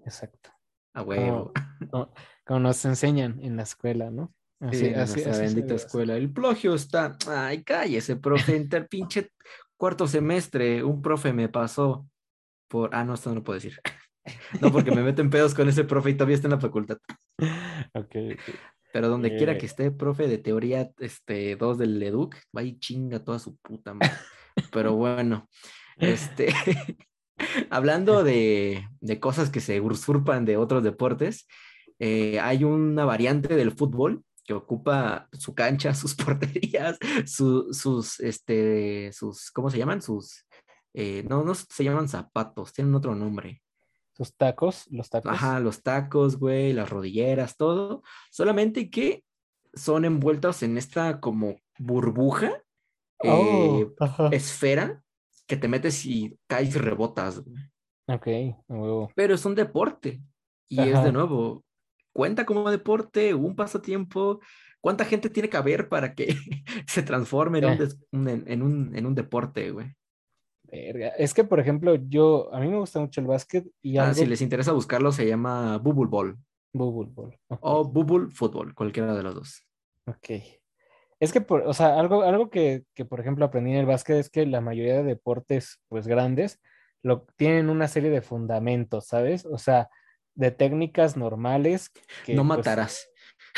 Exacto. A huevo. Como, nos enseñan en la escuela, ¿no? Así, así, así bendita escuela. El plagio está. Ay, cállese, profe. Inter pinche cuarto semestre, un profe me pasó por. Ah, no, esto no lo puedo decir. No, porque me meten pedos con ese profe y todavía está en la facultad. Ok, Pero donde quiera que esté, profe de teoría este, 2 del EDUC, va y chinga toda su puta madre. Pero bueno, este. Hablando de, cosas que se usurpan de otros deportes, eh, hay una variante del fútbol que ocupa su cancha, sus porterías, sus, este, sus, ¿cómo se llaman? Sus, eh, no, no se llaman zapatos, tienen otro nombre. Sus tacos, los tacos. Ajá, los tacos, güey, las rodilleras, todo. Solamente que son envueltos en esta como burbuja, eh, oh, esfera, que te metes y caes y rebotas. Ok, Pero es un deporte. Y es de nuevo, cuenta como deporte, un pasatiempo. ¿Cuánta gente tiene que haber para que se transforme en, un, en, un, deporte, güey? Es que, por ejemplo, yo, a mí me gusta mucho el básquet y ah, si les interesa buscarlo, se llama Bubble Ball. Bubble Ball. O Bubble Football, cualquiera de los dos. Ok. Es que, por, o sea, algo, algo que, que, por ejemplo, aprendí en el básquet es que la mayoría de deportes, pues, grandes, lo, tienen una serie de fundamentos, ¿sabes? O sea, de técnicas normales. Que, no pues, matarás.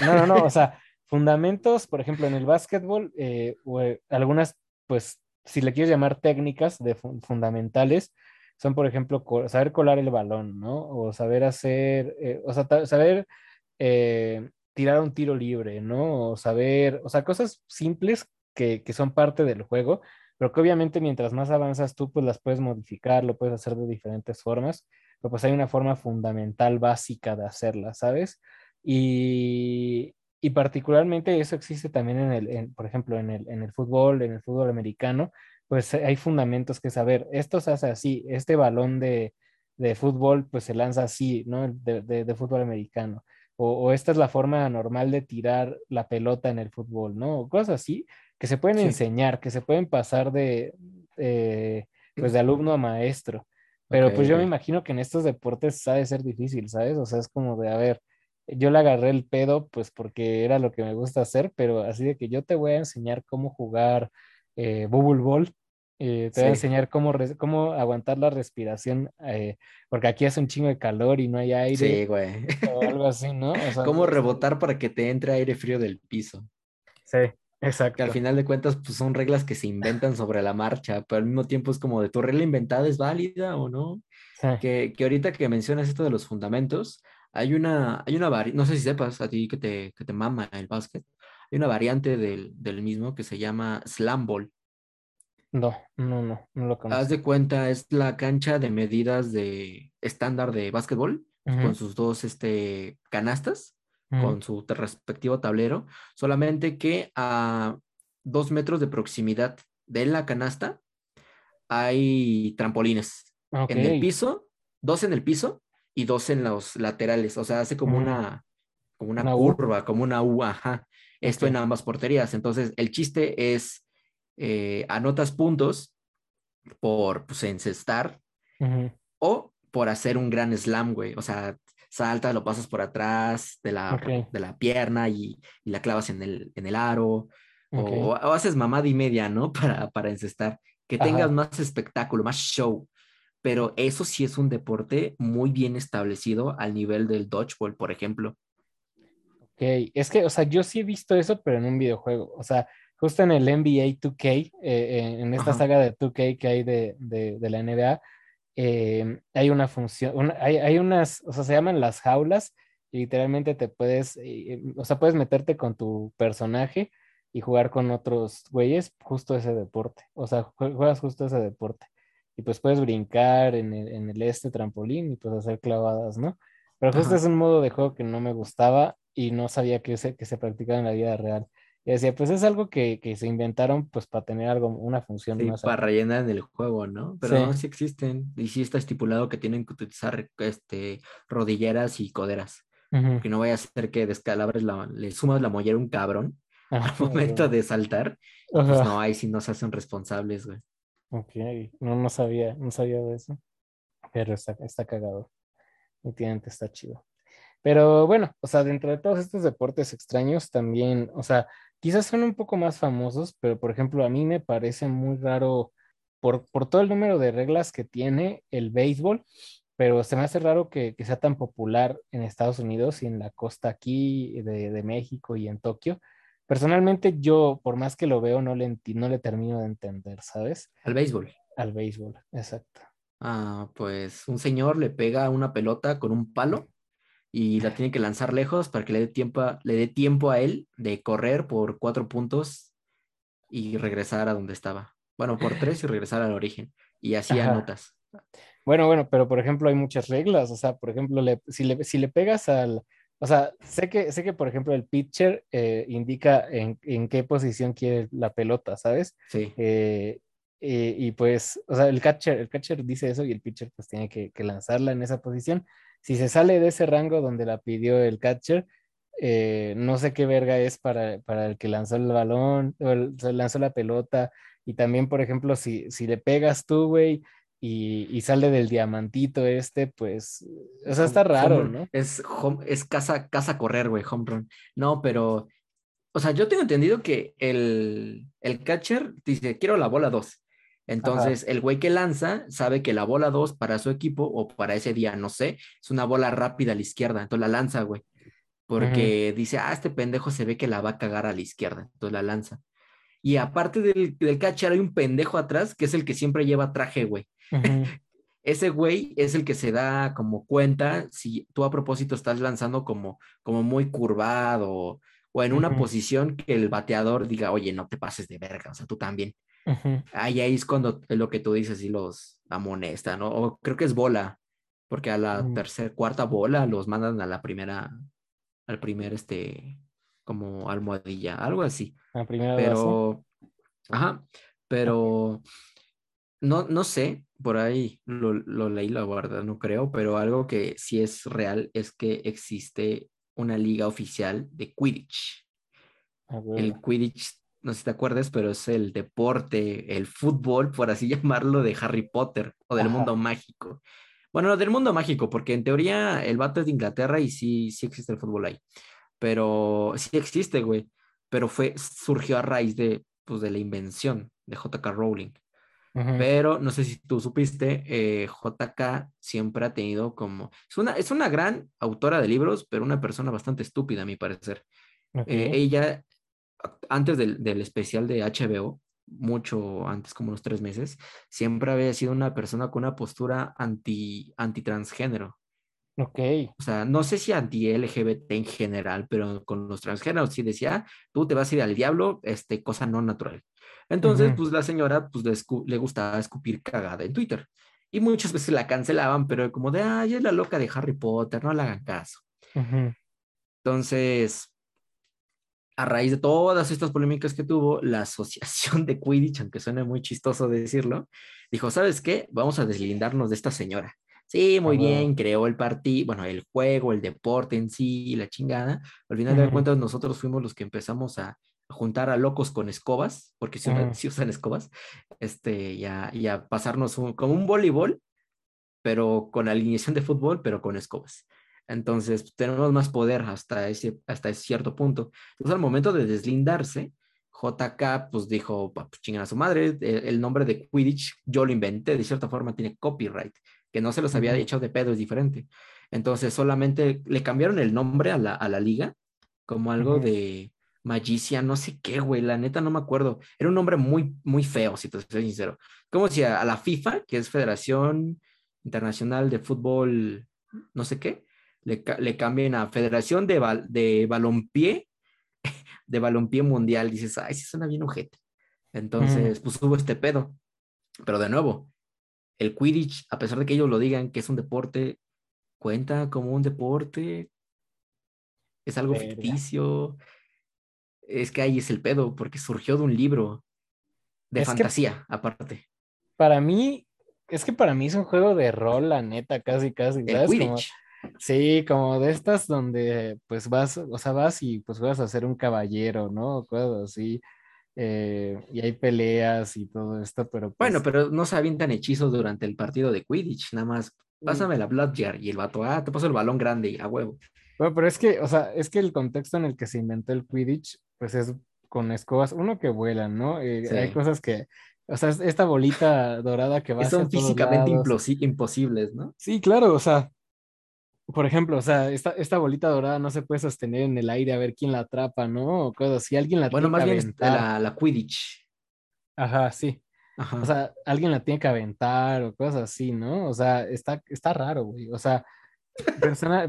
no, no, no, o sea, fundamentos, por ejemplo, en el básquetbol, eh, o, eh, algunas, pues, si le quieres llamar técnicas de fundamentales, son, por ejemplo, saber colar el balón, ¿no? O saber hacer, eh, o sea, saber tirar un tiro libre, ¿no? O saber, o sea, cosas simples que, que, son parte del juego, pero que obviamente mientras más avanzas tú, pues las puedes modificar, lo puedes hacer de diferentes formas, pero pues hay una forma fundamental, básica de hacerla, ¿sabes? Y, y particularmente eso existe también en el, por ejemplo, en el, en el fútbol, en el fútbol americano, pues hay fundamentos que saber, esto se hace así, este balón de, de fútbol pues se lanza así, ¿no? De, de fútbol americano o, esta es la forma normal de tirar la pelota en el fútbol, ¿no? O cosas así que se pueden enseñar, que se pueden pasar de, eh, pues de alumno a maestro. Pero pues yo me imagino que en estos deportes sabe ser difícil, ¿sabes? O sea, es como de, a ver, yo le agarré el pedo pues porque era lo que me gusta hacer, pero así de que yo te voy a enseñar cómo jugar eh, Bubble Ball, eh, te voy a enseñar cómo, cómo aguantar la respiración, eh, porque aquí hace un chingo de calor y no hay aire. Sí, güey. O algo así, ¿no? cómo rebotar para que te entre aire frío del piso. Sí, exacto. Que al final de cuentas pues, son reglas que se inventan sobre la marcha, pero al mismo tiempo es como de tu regla inventada es válida o no. Que, que ahorita que mencionas esto de los fundamentos, hay una, hay una variante, no sé si sepas a ti que te, que te mama el básquet, hay una variante del, del mismo que se llama Slam Ball. No, no, no, no lo conozco. Haz de cuenta, es la cancha de medidas de estándar de básquetbol, con sus dos este, canastas, con su respectivo tablero, solamente que a dos metros de proximidad de la canasta hay trampolines. En el piso, dos en el piso y dos en los laterales, o sea, hace como una, como una, curva, como una U, ajá. Esto en ambas porterías. Entonces, el chiste es, eh, anotas puntos por pues, encestar o por hacer un gran slam, güey. O sea, saltas, lo pasas por atrás de la, de la pierna y, la clavas en el, en el aro. O, haces mamada y media, ¿no? Para, para encestar. Que tengas más espectáculo, más show pero eso sí es un deporte muy bien establecido al nivel del dodgeball, por ejemplo. Ok, es que, o sea, yo sí he visto eso, pero en un videojuego, o sea, justo en el NBA 2K, eh, eh, en esta saga de 2K que hay de, de, la NBA, eh, hay una función, hay, hay, unas, o sea, se llaman las jaulas, y literalmente te puedes, o sea, puedes meterte con tu personaje y jugar con otros güeyes justo ese deporte, o sea, juegas justo ese deporte y pues puedes brincar en el, este trampolín y pues hacer clavadas, ¿no? Pero justo es un modo de juego que no me gustaba y no sabía que se, que se practicaba en la vida real. Y decía, pues es algo que, se inventaron pues para tener algo, una función sí, Para rellenar en el juego, ¿no? Pero no, sí existen. Y sí está estipulado que tienen que utilizar este, rodilleras y coderas. Que no vaya a ser que descalabres la, le sumas la mollera a un cabrón al momento de saltar. Pues no, ahí sí no se hacen responsables, güey. Ok, no, no sabía, no sabía de eso. Pero está, está cagado. Entiende, está chido. Pero bueno, o sea, dentro de todos estos deportes extraños también, o sea, quizás son un poco más famosos, pero por ejemplo, a mí me parece muy raro por, por todo el número de reglas que tiene el béisbol, pero se me hace raro que, que sea tan popular en Estados Unidos y en la costa aquí de, de México y en Tokio. Personalmente yo, por más que lo veo, no le, no le termino de entender, ¿sabes? Al béisbol. Al béisbol, exacto. Ah, pues un señor le pega una pelota con un palo y la tiene que lanzar lejos para que le dé tiempo a, le dé tiempo a él de correr por cuatro puntos y regresar a donde estaba. Bueno, por tres y regresar al origen. Y así anotas. Bueno, bueno, pero por ejemplo hay muchas reglas. O sea, por ejemplo, si, le, si le pegas al, o sea, sé que, sé que por ejemplo, el pitcher eh, indica en, en, qué posición quiere la pelota, ¿sabes? Sí. Eh, eh, y pues, o sea, el catcher, el catcher dice eso y el pitcher pues tiene que, que, lanzarla en esa posición. Si se sale de ese rango donde la pidió el catcher, no sé qué verga es para, para, el que lanzó el balón, o el, lanzó la pelota. Y también, por ejemplo, si, si le pegas tú, güey, y, sale del diamantito este, pues, o sea, está raro, ¿no? Es, es casa, casa correr, güey, home run. No, pero, o sea, yo tengo entendido que el, el catcher dice, quiero la bola 2. Entonces, el güey que lanza sabe que la bola 2 para su equipo o para ese día, no sé, es una bola rápida a la izquierda. Entonces la lanza, güey. Porque dice, ah, este pendejo se ve que la va a cagar a la izquierda. Entonces la lanza. Y aparte del, del catcher hay un pendejo atrás que es el que siempre lleva traje, güey. Ese güey es el que se da como cuenta si tú a propósito estás lanzando como, como muy curvado o en una posición que el bateador diga, oye, no te pases de verga, o sea, tú también. Ahí, ahí es cuando es lo que tú dices y los amonesta, ¿no? O creo que es bola, porque a la tercera, cuarta bola los mandan a la primera, al primer, este, como almohadilla, algo así. A primera Pero, ajá, pero no, no sé, por ahí lo, leí, la verdad no creo, pero algo que sí es real es que existe una liga oficial de Quidditch. El Quidditch no sé si te acuerdas, pero es el deporte, el fútbol, por así llamarlo, de Harry Potter o del mundo mágico. Bueno, del mundo mágico, porque en teoría el vato es de Inglaterra y sí, sí existe el fútbol ahí. Pero sí existe, güey. Pero fue, surgió a raíz de, pues, de la invención de JK Rowling. Pero no sé si tú supiste, eh, JK siempre ha tenido como... Es una, es una gran autora de libros, pero una persona bastante estúpida, a mi parecer. Eh, ella, antes del, del, especial de HBO, mucho antes, como unos tres meses, siempre había sido una persona con una postura anti, anti-transgénero. Ok. O sea, no sé si anti-LGBT en general, pero con los transgéneros sí decía, tú te vas a ir al diablo, este, cosa no natural. Entonces, pues la señora, pues le, gustaba escupir cagada en Twitter. Y muchas veces la cancelaban, pero como de, ay, es la loca de Harry Potter, no le hagan caso. Entonces, a raíz de todas estas polémicas que tuvo, la asociación de Quidditch, aunque suene muy chistoso decirlo, dijo, ¿sabes qué? Vamos a deslindarnos de esta señora. Sí, muy bien, creó el partido, bueno, el juego, el deporte en sí, la chingada. Al final de cuentas, nosotros fuimos los que empezamos a, juntar a locos con escobas, porque si, usan escobas, este, y a, pasarnos como un voleibol, pero con alineación de fútbol, pero con escobas. Entonces, tenemos más poder hasta ese, hasta cierto punto. Entonces, al momento de deslindarse, JK pues dijo, pues chingan a su madre, e, el, nombre de Quidditch yo lo inventé, de cierta forma tiene copyright, que no se los había hecho de pedo, es diferente. Entonces solamente le cambiaron el nombre a la, a la liga como algo de Magicia, no sé qué, güey, la neta no me acuerdo. Era un nombre muy, muy feo, si te soy sincero. Como si a, a la FIFA, que es Federación Internacional de Fútbol, no sé qué, le, le cambien a Federación de, de Balompié, de Balompié Mundial. Dices, ay, sí suena bien ojete. Entonces, pues hubo este pedo. Pero de nuevo, el Quidditch, a pesar de que ellos lo digan que es un deporte, cuenta como un deporte, es algo ficticio. Es que ahí es el pedo, porque surgió de un libro de fantasía, aparte. Para mí, es que para mí es un juego de rol, la neta, casi, casi. ¿sabes? Quidditch. Sí, como de estas donde pues vas, o sea, vas y pues vas a ser un caballero, ¿no? Cosas así. Eh, y hay peleas y todo esto, pero... Bueno, pues pero no se avientan hechizos durante el partido de Quidditch, nada más, pásame la Blood Jar y el vato, ah, te paso el balón grande y a huevo. Bueno, pero es que, o sea, es que el contexto en el que se inventó el Quidditch, pues es con escobas, uno que vuelan, ¿no? Eh, hay cosas que, o sea, esta bolita dorada que va a Son físicamente imposibles, ¿no? Sí, claro, o sea, por ejemplo, o sea, esta, esta bolita dorada no se puede sostener en el aire a ver quién la atrapa, ¿no? O cosas. Si alguien la bueno, más bien la, la Quidditch. Ajá, sí. O sea, alguien la tiene que aventar o cosas así, ¿no? O sea, está, está raro, güey. O sea,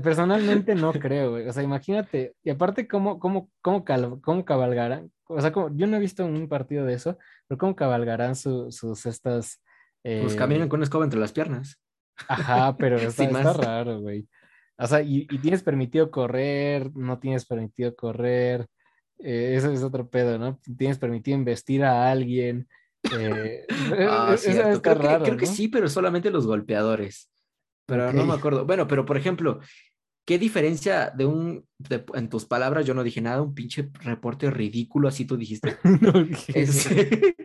personalmente no creo, güey. O sea, imagínate, y aparte, ¿cómo, cómo, cómo, cómo cabalgarán? O sea, como, yo no he visto un partido de eso, pero ¿cómo cabalgarán sus estas... Pues caminan con escoba entre las piernas. Ajá, pero está, está raro, güey. O sea, y, tienes permitido correr, no tienes permitido correr, eh, eso es otro pedo, ¿no? Tienes permitido investir a alguien. Eh, ah, creo, que, creo que, sí, pero solamente los golpeadores. Pero no me acuerdo. Bueno, pero por ejemplo, ¿qué diferencia de un, en tus palabras, yo no dije nada, un pinche reporte ridículo, así tú dijiste? no dije.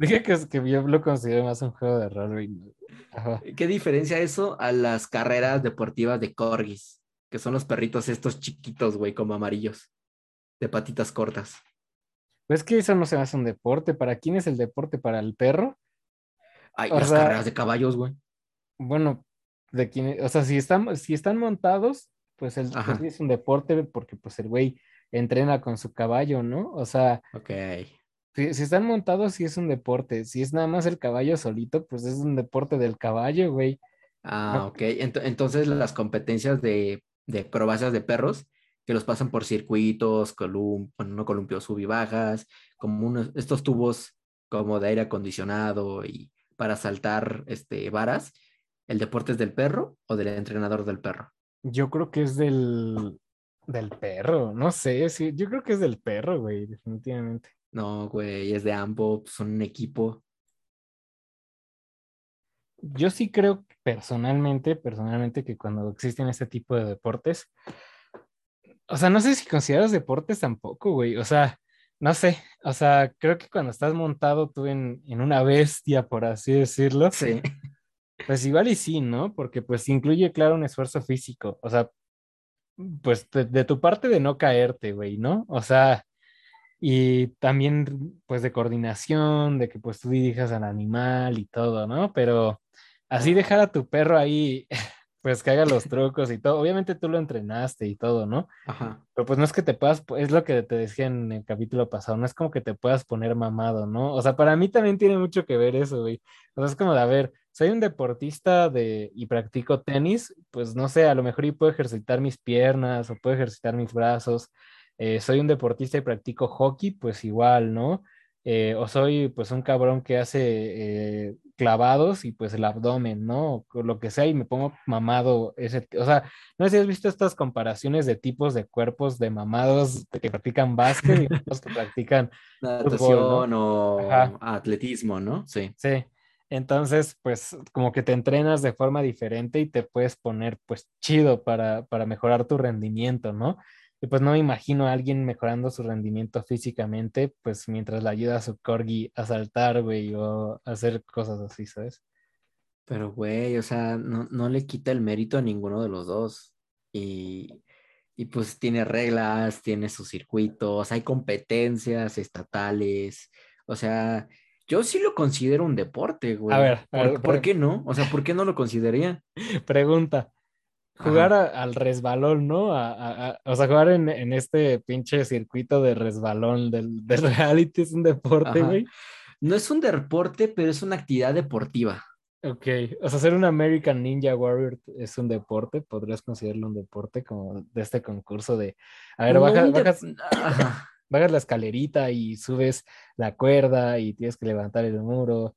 Dije que, que yo lo considero más un juego de rol. ¿Qué diferencia eso a las carreras deportivas de corgis? Que son los perritos estos chiquitos, güey, como amarillos, de patitas cortas. Pues que eso no se hace un deporte. ¿Para quién es el deporte? ¿Para el perro? Hay las carreras de caballos, güey. Bueno, de quién, o sea, si están, si están montados, pues, el, pues es un deporte porque pues el güey entrena con su caballo, ¿no? O sea, ok. Si, están montados, sí es un deporte. Si es nada más el caballo solito, pues es un deporte del caballo, güey. Ah, ok. entonces las competencias de, de acrobacias de perros que los pasan por circuitos, colum bueno, no columpios, sub y bajas, como unos, estos tubos como de aire acondicionado y para saltar este, varas, ¿el deporte es del perro o del entrenador del perro? Yo creo que es del, del perro, no sé, sí, yo creo que es del perro, güey, definitivamente. No, güey, es de ambos, son un equipo. Yo sí creo personalmente, personalmente que cuando existen este tipo de deportes, o sea, no sé si consideras deportes tampoco, güey. O sea, no sé, o sea, creo que cuando estás montado tú en, en una bestia, por así decirlo, Sí. pues igual y sí, ¿no? Porque pues incluye, claro, un esfuerzo físico, o sea, pues de, de tu parte de no caerte, güey, ¿no? O sea, y también pues de coordinación, de que pues tú dirijas al animal y todo, ¿no? Pero así dejar a tu perro ahí pues que haga los trucos y todo. Obviamente tú lo entrenaste y todo, ¿no? Ajá. Pero pues no es que te puedas, es lo que te decía en el capítulo pasado, no es como que te puedas poner mamado, ¿no? O sea, para mí también tiene mucho que ver eso, güey. O sea, es como de, a ver, soy un deportista de, y practico tenis, pues no sé, a lo mejor y puedo ejercitar mis piernas o puedo ejercitar mis brazos. Eh, soy un deportista y practico hockey, pues igual, ¿no? Eh, o soy pues un cabrón que hace eh, clavados y pues el abdomen, ¿no? O lo que sea y me pongo mamado ese, o sea, no sé si has visto estas comparaciones de tipos de cuerpos de mamados que practican básquet y los que practican natación o atletismo, ¿no? Sí. Sí. Entonces, pues como que te entrenas de forma diferente y te puedes poner pues chido para, para mejorar tu rendimiento, ¿no? Y pues no me imagino a alguien mejorando su rendimiento físicamente, pues mientras le ayuda a su corgi a saltar, güey, o a hacer cosas así, ¿sabes? Pero, güey, o sea, no, no le quita el mérito a ninguno de los dos. Y, y pues tiene reglas, tiene sus circuitos, hay competencias estatales. O sea, yo sí lo considero un deporte, güey. A ver, a ¿Por, ver, ¿por qué no? O sea, ¿por qué no lo consideraría? Pregunta. Jugar a- al resbalón, ¿no? A- a- a- o sea, jugar en, en este pinche circuito de resbalón del, del reality es un deporte, güey. No es un deporte, pero es una actividad deportiva. Ok, o sea, ser un American Ninja Warrior es un deporte, podrías considerarlo un deporte como de este concurso de, a ver, No baja- un de- bajas, bajas la escalerita y subes la cuerda y tienes que levantar el muro.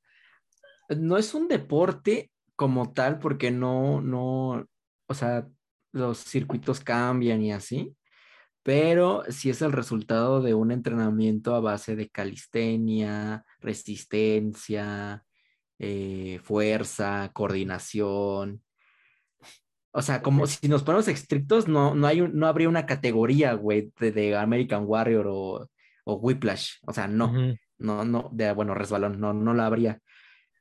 No es un deporte como tal, porque no, no, o sea, los circuitos cambian y así, pero sí es el resultado de un entrenamiento a base de calistenia, resistencia, eh, fuerza, coordinación. O sea, como si nos ponemos estrictos, no, no, hay un- no habría una categoría, güey, de, de American Warrior o, o Whiplash. O sea, no, Ujú. no, no, de, bueno, resbalón, no, no la habría.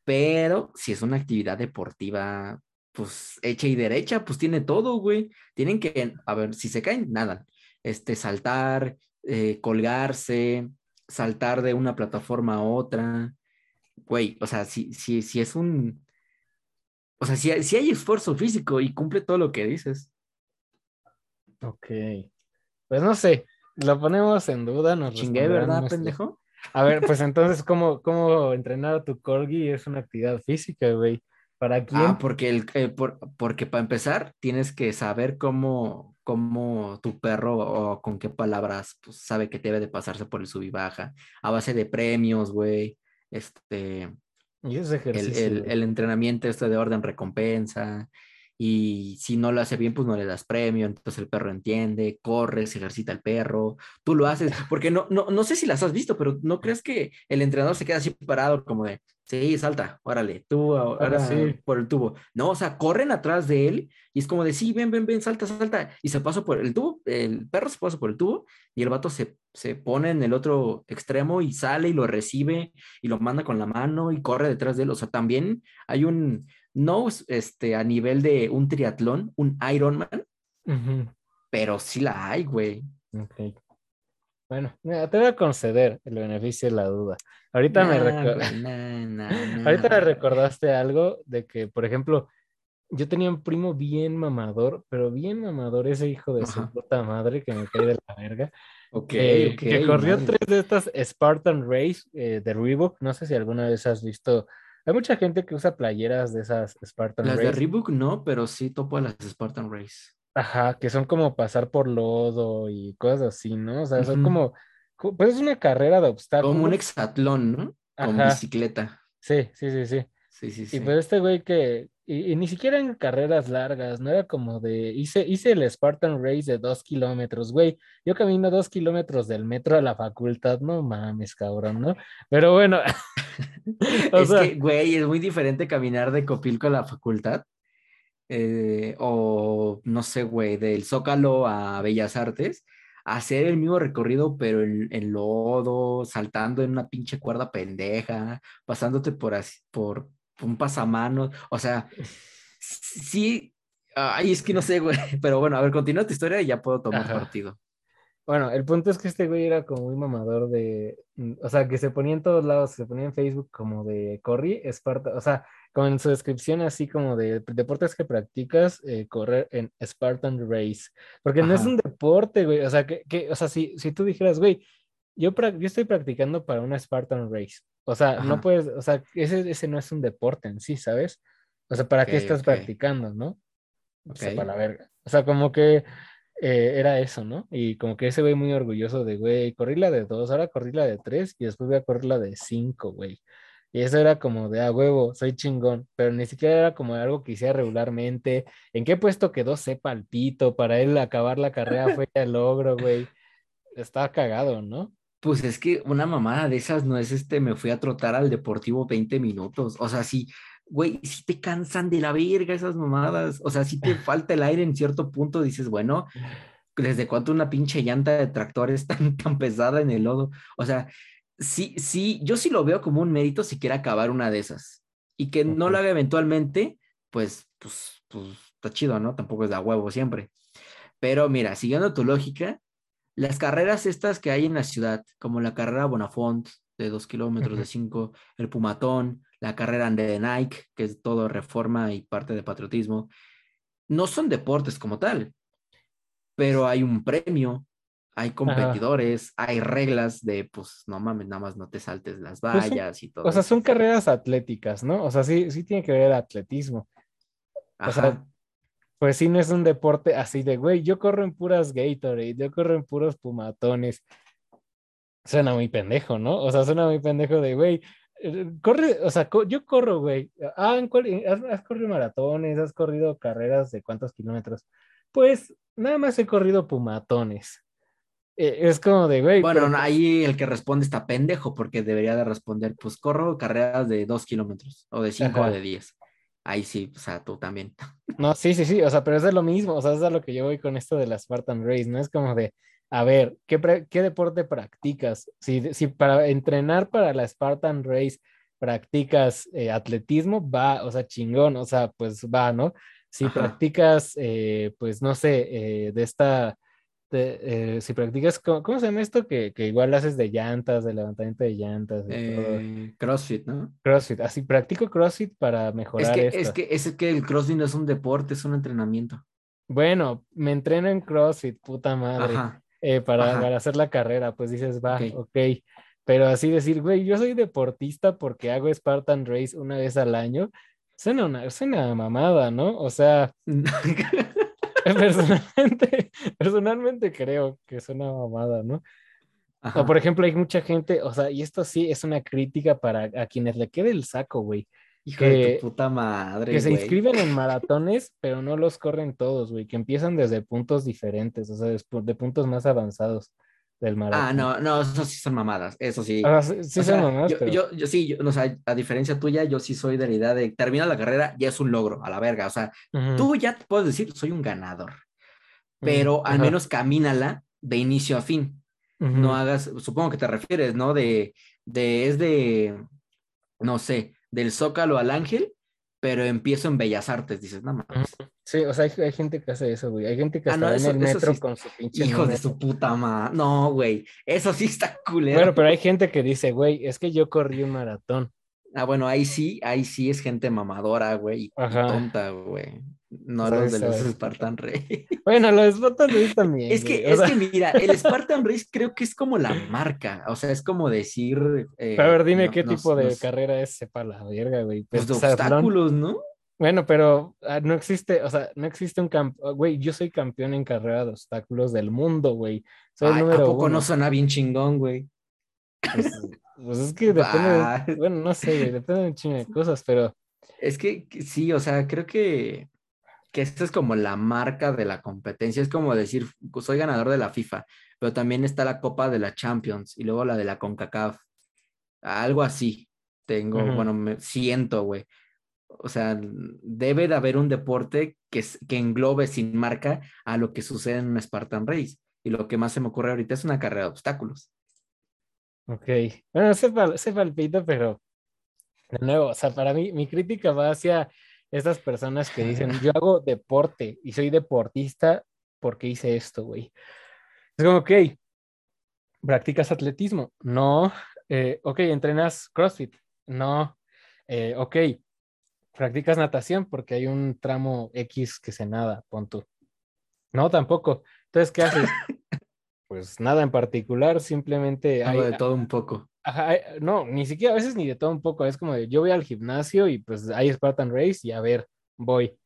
Pero si es una actividad deportiva, pues hecha y derecha, pues tiene todo, güey. Tienen que, a ver, si se caen, nadan. Este, saltar, eh, colgarse, saltar de una plataforma a otra. Güey, o sea, si, si, si es un, o sea, si, si hay esfuerzo físico y cumple todo lo que dices. Ok, pues no sé, lo ponemos en duda, nos Chingué, ¿verdad, pendejo? A ver, pues entonces, ¿cómo, cómo entrenar a tu corgi es una actividad física, güey? ¿Para quién? Ah, porque, el, eh, por- porque para empezar tienes que saber cómo, cómo tu perro o con qué palabras pues, sabe que debe de pasarse por el sub y baja. A base de premios, güey. Este, Y ese ejercicio. el entrenamiento este de orden recompensa. Y si no lo hace bien, pues no le das premio. Entonces el perro entiende, corre, se ejercita el perro. Tú lo haces, porque no, no, no sé si las has visto, pero ¿no crees que el entrenador se queda así parado como de, sí, salta, órale, tú ahora sí. por el tubo? No, o sea, corren atrás de él y es como de, sí, ven, ven, ven, salta, salta. Y se pasa por el tubo, el perro se pasa por el tubo y el vato se, se pone en el otro extremo y sale y lo recibe y lo manda con la mano y corre detrás de él. O sea, también hay un, no este, a nivel de un triatlón, un Ironman, Ujú, pero sí la hay, güey. ok. Bueno, mira, te voy a conceder el beneficio de la duda. Ahorita me Nah, reco- güey, nah, nah, Ahorita me recordaste algo de que, por ejemplo, yo tenía un primo bien mamador, pero bien mamador, ese hijo de su puta madre que me cae de la verga. Ok, que, ok. que corrió madre. tres de estas Spartan Race eh, de Reebok. No sé si alguna vez has visto. Hay mucha gente que usa playeras de esas Spartan Las Race. de Reebok no, pero sí topo a las Spartan Race. Ajá, que son como pasar por lodo y cosas así, ¿no? O sea, son como, co- pues es una carrera de obstáculos. Como un hexatlón, ¿no? Con bicicleta. Sí, sí, sí, sí. Sí, sí, Y sí. pues este güey que, y, y ni siquiera en carreras largas, no era como de, hice, hice el Spartan Race de dos kilómetros, güey. Yo camino dos kilómetros del metro a la facultad, no mames, cabrón, ¿no? Pero bueno, o es sea, que, güey, es muy diferente caminar de Copilco a la facultad. eh, o no sé, güey, del Zócalo a Bellas Artes, hacer el mismo recorrido, pero en, lodo, saltando en una pinche cuerda pendeja, pasándote por, así, por un pasamanos, o sea, sí, ay, es que no sé, güey, pero bueno, a ver, continúa tu historia y ya puedo tomar partido. Bueno, el punto es que este güey era como muy mamador de, mm, o sea, que se ponía en todos lados, se ponía en Facebook como de corri, Esparta, o sea, como en su descripción así como de deportes que practicas, eh, correr en Spartan Race, porque no es un deporte, güey, o sea, que, que o sea, si, si tú dijeras, güey, yo, yo estoy practicando para una Spartan Race, o sea, no puedes, o sea, ese, ese no es un deporte en sí, ¿sabes? O sea, ¿para qué estás practicando, no? O sea, para la verga. O sea, como que eh, era eso, ¿no? Y como que ese güey muy orgulloso de, güey, corrí la de dos, ahora corrí la de tres y después voy a correr la de cinco, güey. Y eso era como de, a huevo, soy chingón, pero ni siquiera era como algo que hiciera regularmente. ¿En qué puesto quedó? Sepa el pito, para él acabar la carrera fue el logro, güey. Estaba cagado, ¿no? Pues es que una mamada de esas no es este, me fui a trotar al Deportivo 20 minutos. O sea, sí, güey, si te cansan de la verga esas mamadas, o sea, si te falta el aire en cierto punto, dices, bueno, ¿desde cuánto una pinche llanta de tractor es tan, tan pesada en el lodo? O sea, sí, sí, yo sí lo veo como un mérito si quiere acabar una de esas. Y que no lo haga eventualmente, pues, pues, pues, está chido, ¿no? Tampoco es de huevo siempre. Pero mira, siguiendo tu lógica, las carreras estas que hay en la ciudad, como la carrera Bonafont de dos kilómetros de cinco, el Pumatón, la carrera de Nike, que es todo reforma y parte de patriotismo, no son deportes como tal, pero hay un premio, hay competidores, hay reglas de, pues, no mames, nada más no te saltes las pues vallas y todo. O sea, son carreras atléticas, ¿no? O sea, sí, sí tiene que ver el atletismo. O sea, pues sí no es un deporte así de, güey, yo corro en puras Gatorade, yo corro en puros pumatones. Suena muy pendejo, ¿no? O sea, suena muy pendejo de, güey, eh, corre, o sea, yo corro, güey. Ah, ¿has, corrido maratones? ¿Has corrido carreras de cuántos kilómetros? Pues nada más he corrido pumatones. Eh, es como de, güey. Bueno, ahí el que responde está pendejo porque debería de responder, pues corro carreras de dos kilómetros o de cinco o de diez. Ahí sí, o sea, tú también. No, sí, sí, sí, o sea, pero es de lo mismo, o sea, es a lo que yo voy con esto de la Spartan Race, ¿no? Es como de, a ver, ¿qué, qué deporte practicas? Si, si, para entrenar para la Spartan Race practicas eh, atletismo, va, o sea, chingón, o sea, pues va, ¿no? Si practicas, eh, pues no sé, eh, de esta, si practicas, ¿cómo, se llama esto? Que, que, igual haces de llantas, de levantamiento de llantas. crossfit, ¿no? Crossfit, así practico CrossFit para mejorar. Es que, Es, que, es que el CrossFit no es un deporte, es un entrenamiento. Bueno, me entreno en CrossFit, puta madre. Ajá. Eh, para, hacer la carrera, pues dices, va, ok. Pero así decir, güey, yo soy deportista porque hago Spartan Race una vez al año, suena una, suena mamada, ¿no? O sea, personalmente, personalmente creo que suena mamada, ¿no? O por ejemplo, hay mucha gente, o sea, y esto sí es una crítica para a quienes le quede el saco, güey. Hijo de tu puta madre. Que se inscriben en maratones, pero no los corren todos, güey. Que empiezan desde puntos diferentes, o sea, de puntos más avanzados del maratón. Ah, no, no, eso sí son mamadas, eso sí. Ah, sí, son mamadas. Yo, yo, sí, o sea, a diferencia tuya, yo sí soy de la idea de terminar la carrera, ya es un logro, a la verga. O sea, tú ya te puedes decir, soy un ganador, pero al menos camínala de inicio a fin. No hagas, supongo que te refieres, ¿no? De, de, es de, no sé, del Zócalo al Ángel, pero empiezo en Bellas Artes, dices, no más. Sí, o sea, hay, gente que hace eso, güey. Hay gente que ah, está en el metro con su pinche. Hijo de su puta madre. No, güey. Eso sí está culero. Bueno, pero hay gente que dice, güey, es que yo corrí un maratón. Ah, bueno, ahí sí, ahí sí es gente mamadora, güey, y tonta, güey. No los de los Spartan Race. Bueno, los Spartan Race también. Es que, es que mira, el Spartan Race creo que es como la marca. O sea, es como decir. Eh, a ver, dime qué tipo de carrera es, sepa la verga, güey. Pues de obstáculos, ¿no? Bueno, pero ah, no existe, o sea, no existe un campeón, güey, yo soy campeón en carrera de obstáculos del mundo, güey. Soy el número ¿a poco no suena bien chingón, güey? Pues, pues es que depende, bueno, no sé, güey, depende de un chingo de cosas, pero... Es que sí, o sea, creo que que esta es como la marca de la competencia, es como decir, soy ganador de la FIFA, pero también está la Copa de la Champions y luego la de la CONCACAF, algo así, tengo, bueno, me siento, güey. O sea, debe de haber un deporte que, que englobe sin marca a lo que sucede en un Spartan Race. y lo que más se me ocurre ahorita es una carrera de obstáculos. Ok, bueno, se, se palpita, pero de nuevo, o sea, para mí mi crítica va hacia estas personas que dicen, yo hago deporte y soy deportista porque hice esto, güey. Es como, ok, ¿practicas atletismo? No. Eh, ok, ¿entrenas CrossFit? No. Eh, ok, ¿practicas natación? Porque hay un tramo X que se nada, punto. No, tampoco. Entonces, ¿qué haces? pues nada en particular, simplemente... Hay, de todo un poco. no, ni siquiera a veces ni de todo un poco, es como de yo voy al gimnasio y pues hay Spartan Race y a ver, voy.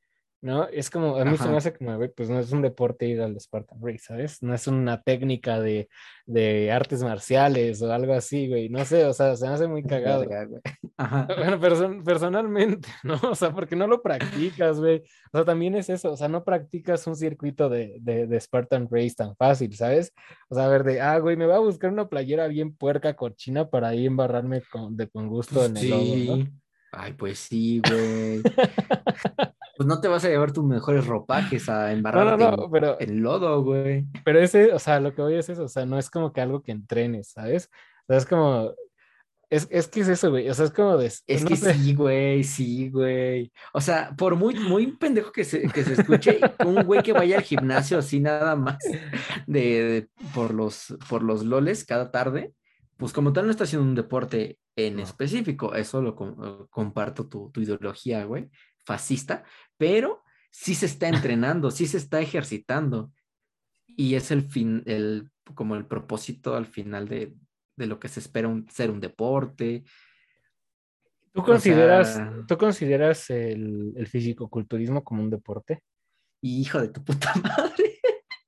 ¿No? Es como, a mí se me hace como, pues no es un deporte ir al Spartan Race, ¿sabes? No es una técnica de, de artes marciales o algo así, güey, no sé, o sea, se me hace muy cagado. Ajá. Bueno, personalmente, ¿no? O sea, porque no lo practicas, güey. O sea, también es eso, o sea, no practicas un circuito de, de, de Spartan Race tan fácil, ¿sabes? O sea, a ver, de, ah, güey, me voy a buscar una playera bien puerca, cochina, para ahí embarrarme con, de, con gusto en el ¿no? Ay, pues sí, güey. pues no te vas a llevar tus mejores ropajes a embarrarte no, no, pero, en lodo, güey. Pero ese, o sea, lo que voy es eso, o sea, no es como que algo que entrenes, ¿sabes? O sea, es como, es, es que es eso, güey, o sea, es como de... Es que sí, güey, sí, güey. O sea, por muy, muy pendejo que se, que se escuche, un güey que vaya al gimnasio así nada más de, por, los, por los loles cada tarde, pues como tal no está haciendo un deporte en específico, eso lo comparto tu, tu ideología, güey, fascista, pero sí se está entrenando, sí se está ejercitando. Y es el fin, el, como el propósito al final de, lo que se espera ser un deporte. ¿Tú consideras, ¿tú consideras el, el fisicoculturismo como un deporte? Hijo de tu puta madre.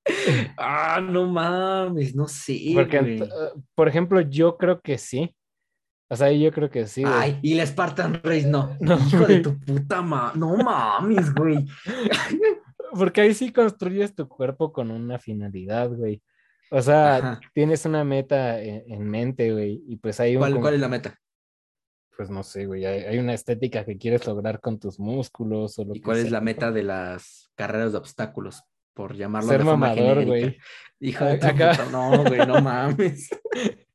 ah, no mames, no sé. Porque, por ejemplo, yo creo que sí. O sea, yo creo que sí. Ay, y la Spartan Race no. no Hijo de tu puta madre. No mames, güey. Porque ahí sí construyes tu cuerpo con una finalidad, güey. O sea, tienes una meta en, mente, güey. Y pues hay un. ¿Cuál, ¿Cuál, es la meta? Pues no sé, güey. Hay, una estética que quieres lograr con tus músculos. O lo ¿Y cuál es la meta de las carreras de obstáculos? Por llamarlo Ser de forma mamador, güey. Hijo de puta, no, güey, no mames.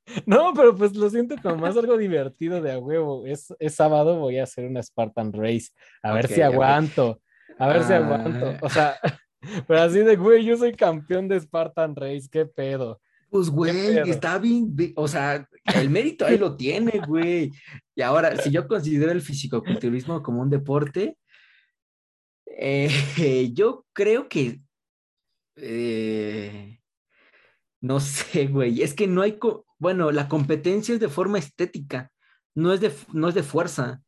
No, pero pues lo siento como más algo divertido de a huevo. Es, es sábado, voy a hacer una Spartan Race. A ver si aguanto. A ver, si aguanto. Ah. O sea, pero así de, güey, yo soy campeón de Spartan Race, qué pedo. Pues, güey, está bien, o sea, el mérito ahí lo tiene, güey. Y ahora, si yo considero el fisicoculturismo como un deporte, eh, yo creo que eh, no sé, güey, es que no hay, bueno, la competencia es de forma estética, no es de, no es de fuerza.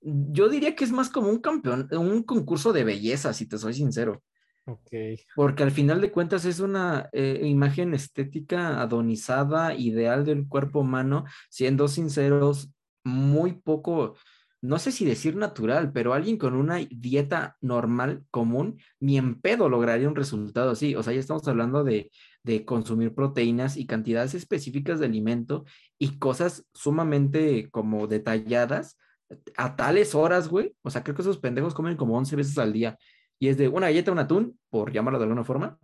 Yo diría que es más como un campeón, un concurso de belleza, si te soy sincero. Ok. Porque al final de cuentas es una eh, imagen estética adonizada, ideal del cuerpo humano, siendo sinceros, muy poco, no sé si decir natural, pero alguien con una dieta normal, común, ni en pedo lograría un resultado así. O sea, ya estamos hablando de, de consumir proteínas y cantidades específicas de alimento y cosas sumamente como detalladas a tales horas, güey. O sea, creo que esos pendejos comen como 11 veces al día. Y es de una galleta, un atún, por llamarlo de alguna forma,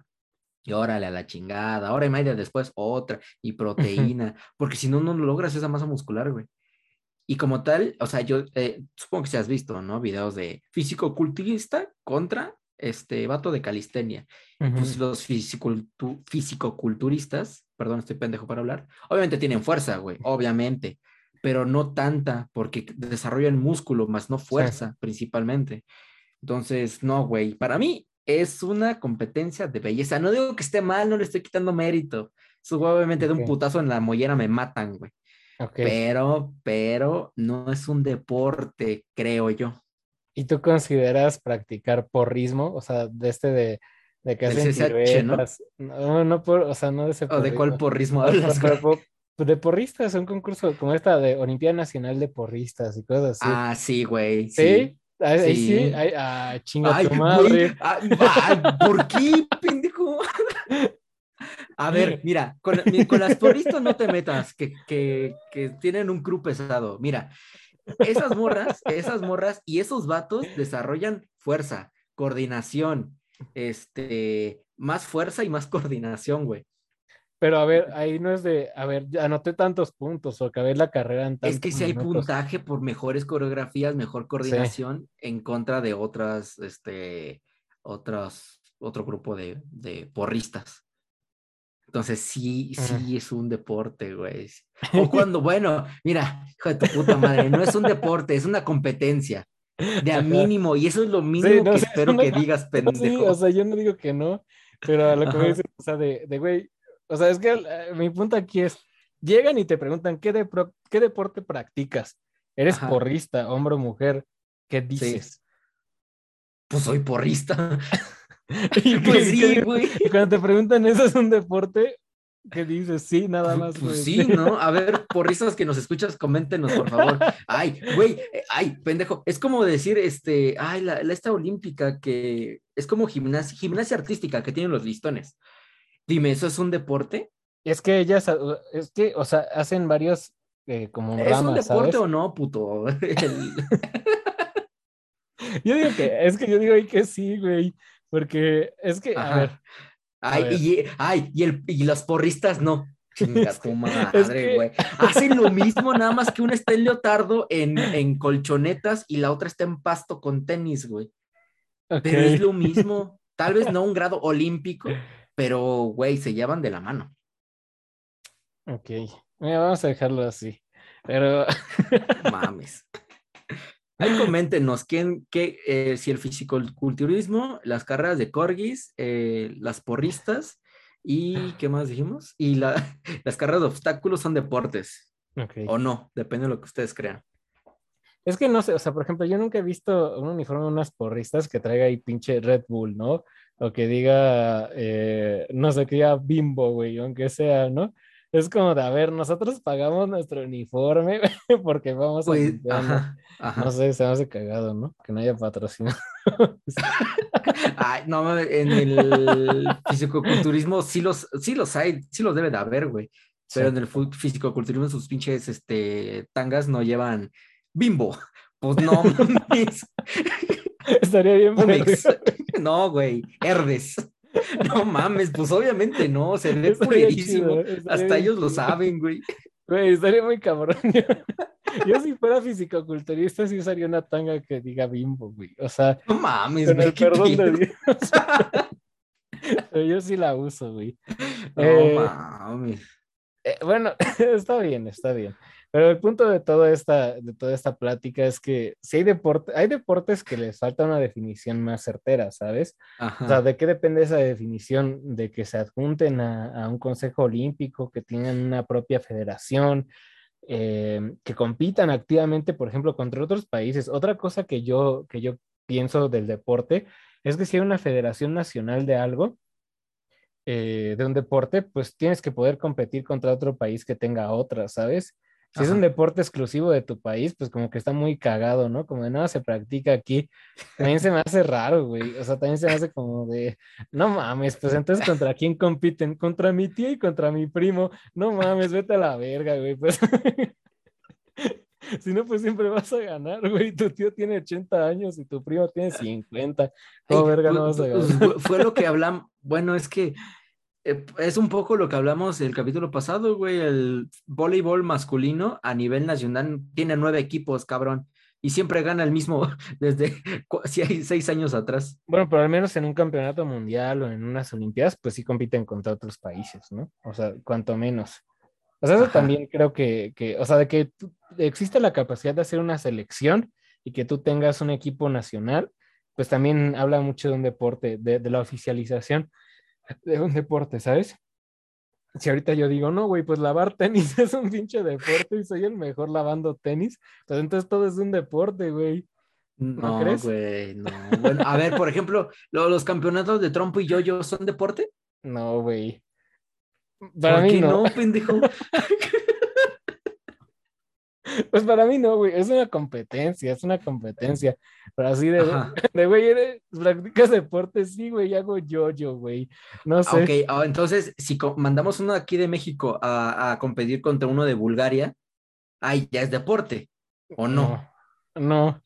y órale a la chingada, hora y media después otra, y proteína, porque si no, no logras esa masa muscular, güey. Y como tal, o sea, yo eh, supongo que se has visto, ¿no? Videos de físico-culturista contra este vato de calistenia. Pues los físico-culturistas, perdón, estoy pendejo para hablar, obviamente tienen fuerza, güey, obviamente, pero no tanta, porque desarrollan músculo, más no fuerza, principalmente. Entonces, no, güey, para mí es una competencia de belleza. No digo que esté mal, no le estoy quitando mérito. Eso, obviamente, de un putazo en la mollera me matan, güey. Pero, pero no es un deporte, creo yo. ¿Y tú consideras practicar porrismo? O sea, de este de, de que hacen piruetas. ¿no? no, por, o sea, no de ese ¿O de cuál porrismo hablas? de porristas, un concurso como esta de Olimpiada Nacional de Porristas y cosas así. Ah, sí, güey. ¿Sí? Ahí sí, sí. ah, chinga tu madre. ¿Por qué, pendejo? A ver, mira, con, las porristas no te metas, que, que, que tienen un crew pesado. Mira, esas morras, esas morras y esos vatos desarrollan fuerza, coordinación, este, más fuerza y más coordinación, güey. Pero a ver, ahí no es de, a ver, anoté tantos puntos o acabé la carrera en Es que si hay puntaje por mejores coreografías, mejor coordinación en contra de otras, este, otras, otro grupo de, de porristas. Entonces sí, sí es un deporte, güey. O cuando, bueno, mira, hijo de tu puta madre, no es un deporte, es una competencia de a mínimo, y eso es lo mínimo que espero que digas, pendejo. Sí, o sea, yo no digo que no, pero a lo que me dicen, o sea, de, de güey, o sea, es que eh, mi punto aquí es, llegan y te preguntan, ¿qué, de, qué deporte practicas? ¿Eres porrista, hombre o mujer? ¿Qué dices? Pues soy porrista. y pues sí, güey. Y cuando te preguntan, ¿eso es un deporte? ¿Qué dices? Sí, nada más. Pues sí, ¿no? A ver, porristas que nos escuchas, coméntenos, por favor. Ay, güey, eh, ay, pendejo. Es como decir, este, ay, la, la esta olímpica que es como gimnasia, gimnasia artística que tienen los listones. Dime, ¿eso es un deporte? Es que ellas, es que, o sea, hacen varios eh, como ¿Es un deporte o no, puto? yo digo que, es que yo digo que sí, güey, porque es que, a ver. Ay, Y, ay, y, el, y los porristas no. Chinga tu madre, güey. Hacen lo mismo, nada más que una está en leotardo en, en colchonetas y la otra está en pasto con tenis, güey. Pero es lo mismo. Tal vez no un grado olímpico, pero, güey, se llevan de la mano. Ok, vamos a dejarlo así. Pero. Mames. Ahí coméntenos quién, qué, eh, si el fisicoculturismo, las carreras de corgis, eh, las porristas y qué más dijimos, y la, las carreras de obstáculos son deportes. Okay. O no, depende de lo que ustedes crean. Es que no sé, o sea, por ejemplo, yo nunca he visto un uniforme de unas porristas que traiga ahí pinche Red Bull, ¿no? o que diga, eh, no sé, que diga bimbo, güey, aunque sea, ¿no? Es como de, a ver, nosotros pagamos nuestro uniforme porque vamos a... Pues, no sé, se me hace cagado, ¿no? Que no haya patrocinio. Ay, no, en el fisicoculturismo sí los, sí los hay, sí los debe de haber, güey. Pero en el fisicoculturismo sus pinches este, tangas no llevan bimbo. Pues no, Estaría bien. No, güey, Herdes. No mames, pues obviamente no, se ve pulerísimo. Hasta ellos lo saben, güey. Güey, estaría muy cabrón. Yo, si fuera fisicoculturista sí usaría una tanga que diga bimbo, güey. O sea, no mames, con el perdón de Dios. Pero yo sí la uso, güey. No eh, mames. Eh, bueno, está bien, está bien. Pero el punto de toda esta, de toda esta plática es que si hay deporte, hay deportes que les falta una definición más certera, ¿sabes? O sea, ¿de qué depende esa definición? De que se adjunten a, un consejo olímpico, que tengan una propia federación, eh, que compitan activamente, por ejemplo, contra otros países. Otra cosa que yo, que yo pienso del deporte es que si hay una federación nacional de algo, eh, de un deporte, pues tienes que poder competir contra otro país que tenga otra, ¿sabes? Si es un deporte exclusivo de tu país, pues como que está muy cagado, ¿no? Como de nada se practica aquí. También se me hace raro, güey. O sea, también se me hace como de, no mames, pues entonces contra quién compiten? Contra mi tía y contra mi primo. No mames, vete a la verga, güey. Pues si no, pues siempre vas a ganar, güey. Tu tío tiene 80 años y tu primo tiene 50. ¿Cómo verga no vas a ganar? Fue lo que hablamos. Bueno, es que es un poco lo que hablamos el capítulo pasado, güey. El voleibol masculino a nivel nacional tiene nueve equipos, cabrón. Y siempre gana el mismo desde seis años atrás. Bueno, pero al menos en un campeonato mundial o en unas Olimpiadas, pues sí compiten contra otros países, ¿no? O sea, cuanto menos. O sea, eso también creo que, que, o sea, de que existe la capacidad de hacer una selección y que tú tengas un equipo nacional, pues también habla mucho de un deporte, de, de la oficialización de un deporte, ¿sabes? Si ahorita yo digo, no, güey, pues lavar tenis es un pinche deporte y soy el mejor lavando tenis, pues entonces todo es un deporte, güey. ¿No, crees? güey, no. Bueno, a ver, por ejemplo, ¿los campeonatos de trompo y yo-yo son deporte? No, güey. Para mí no. no, pendejo. Pues para mí no, güey, es una competencia, es una competencia. Pero así de, de güey, practicas deporte, sí, güey, hago yo-yo, güey. No sé. Ok, ah, entonces, si mandamos uno aquí de México a, a, competir contra uno de Bulgaria, ay, ya es deporte, ¿o no? No.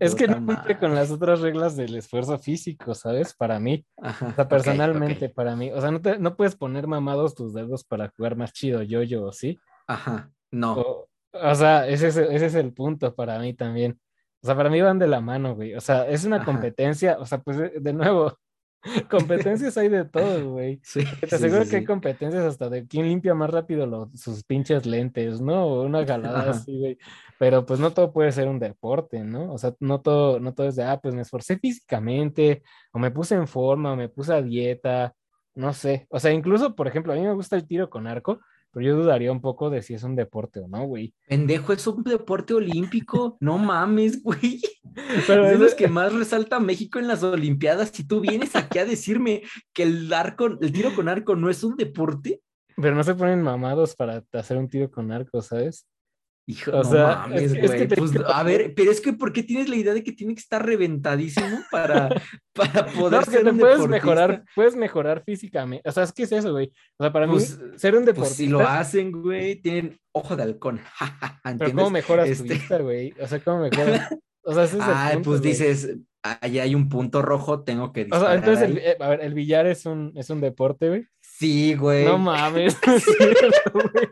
Es que no cumple con las otras reglas del esfuerzo físico, ¿sabes? Para mí. o sea, personalmente, para mí. O sea, no, te, no puedes poner mamados tus dedos para jugar más chido yo-yo, ¿sí? Ajá, no. O, sea, ese es, ese es el punto para mí también. O sea, para mí van de la mano, güey. O sea, es una competencia. O sea, pues de nuevo, competencias hay de todo, güey. Sí, te aseguro que hay competencias hasta de quién limpia más rápido sus pinches lentes, ¿no? O una galada así, güey. Pero pues no todo puede ser un deporte, ¿no? O sea, no todo, no todo es de, ah, pues me esforcé físicamente, o me puse en forma, o me puse a dieta, no sé. O sea, incluso, por ejemplo, a mí me gusta el tiro con arco, pero yo dudaría un poco de si es un deporte o no, güey. Pendejo, es un deporte olímpico. No mames, güey. Pero es los que más resalta México en las Olimpiadas. Si tú vienes aquí a decirme que el arco, el tiro con arco no es un deporte. Pero no se ponen mamados para hacer un tiro con arco, ¿sabes? Hijo, o sea, güey. Pues, a ver, pero es que ¿por qué tienes la idea de que tiene que estar reventadísimo para, para poder ser un puedes mejorar, puedes mejorar físicamente. O sea, es que es eso, güey. O sea, para mí, pues, ser un deportista. Pues si lo hacen, güey, tienen ojo de halcón. pero ¿cómo mejoras tu este vista, güey? O sea, ¿cómo mejoras? O sea, ese es el punto, pues dices, ahí hay un punto rojo, tengo que disparar. O sea, entonces, el, eh, a ver, el billar es un, es un deporte, güey. Sí, güey. No mames, no es cierto, güey.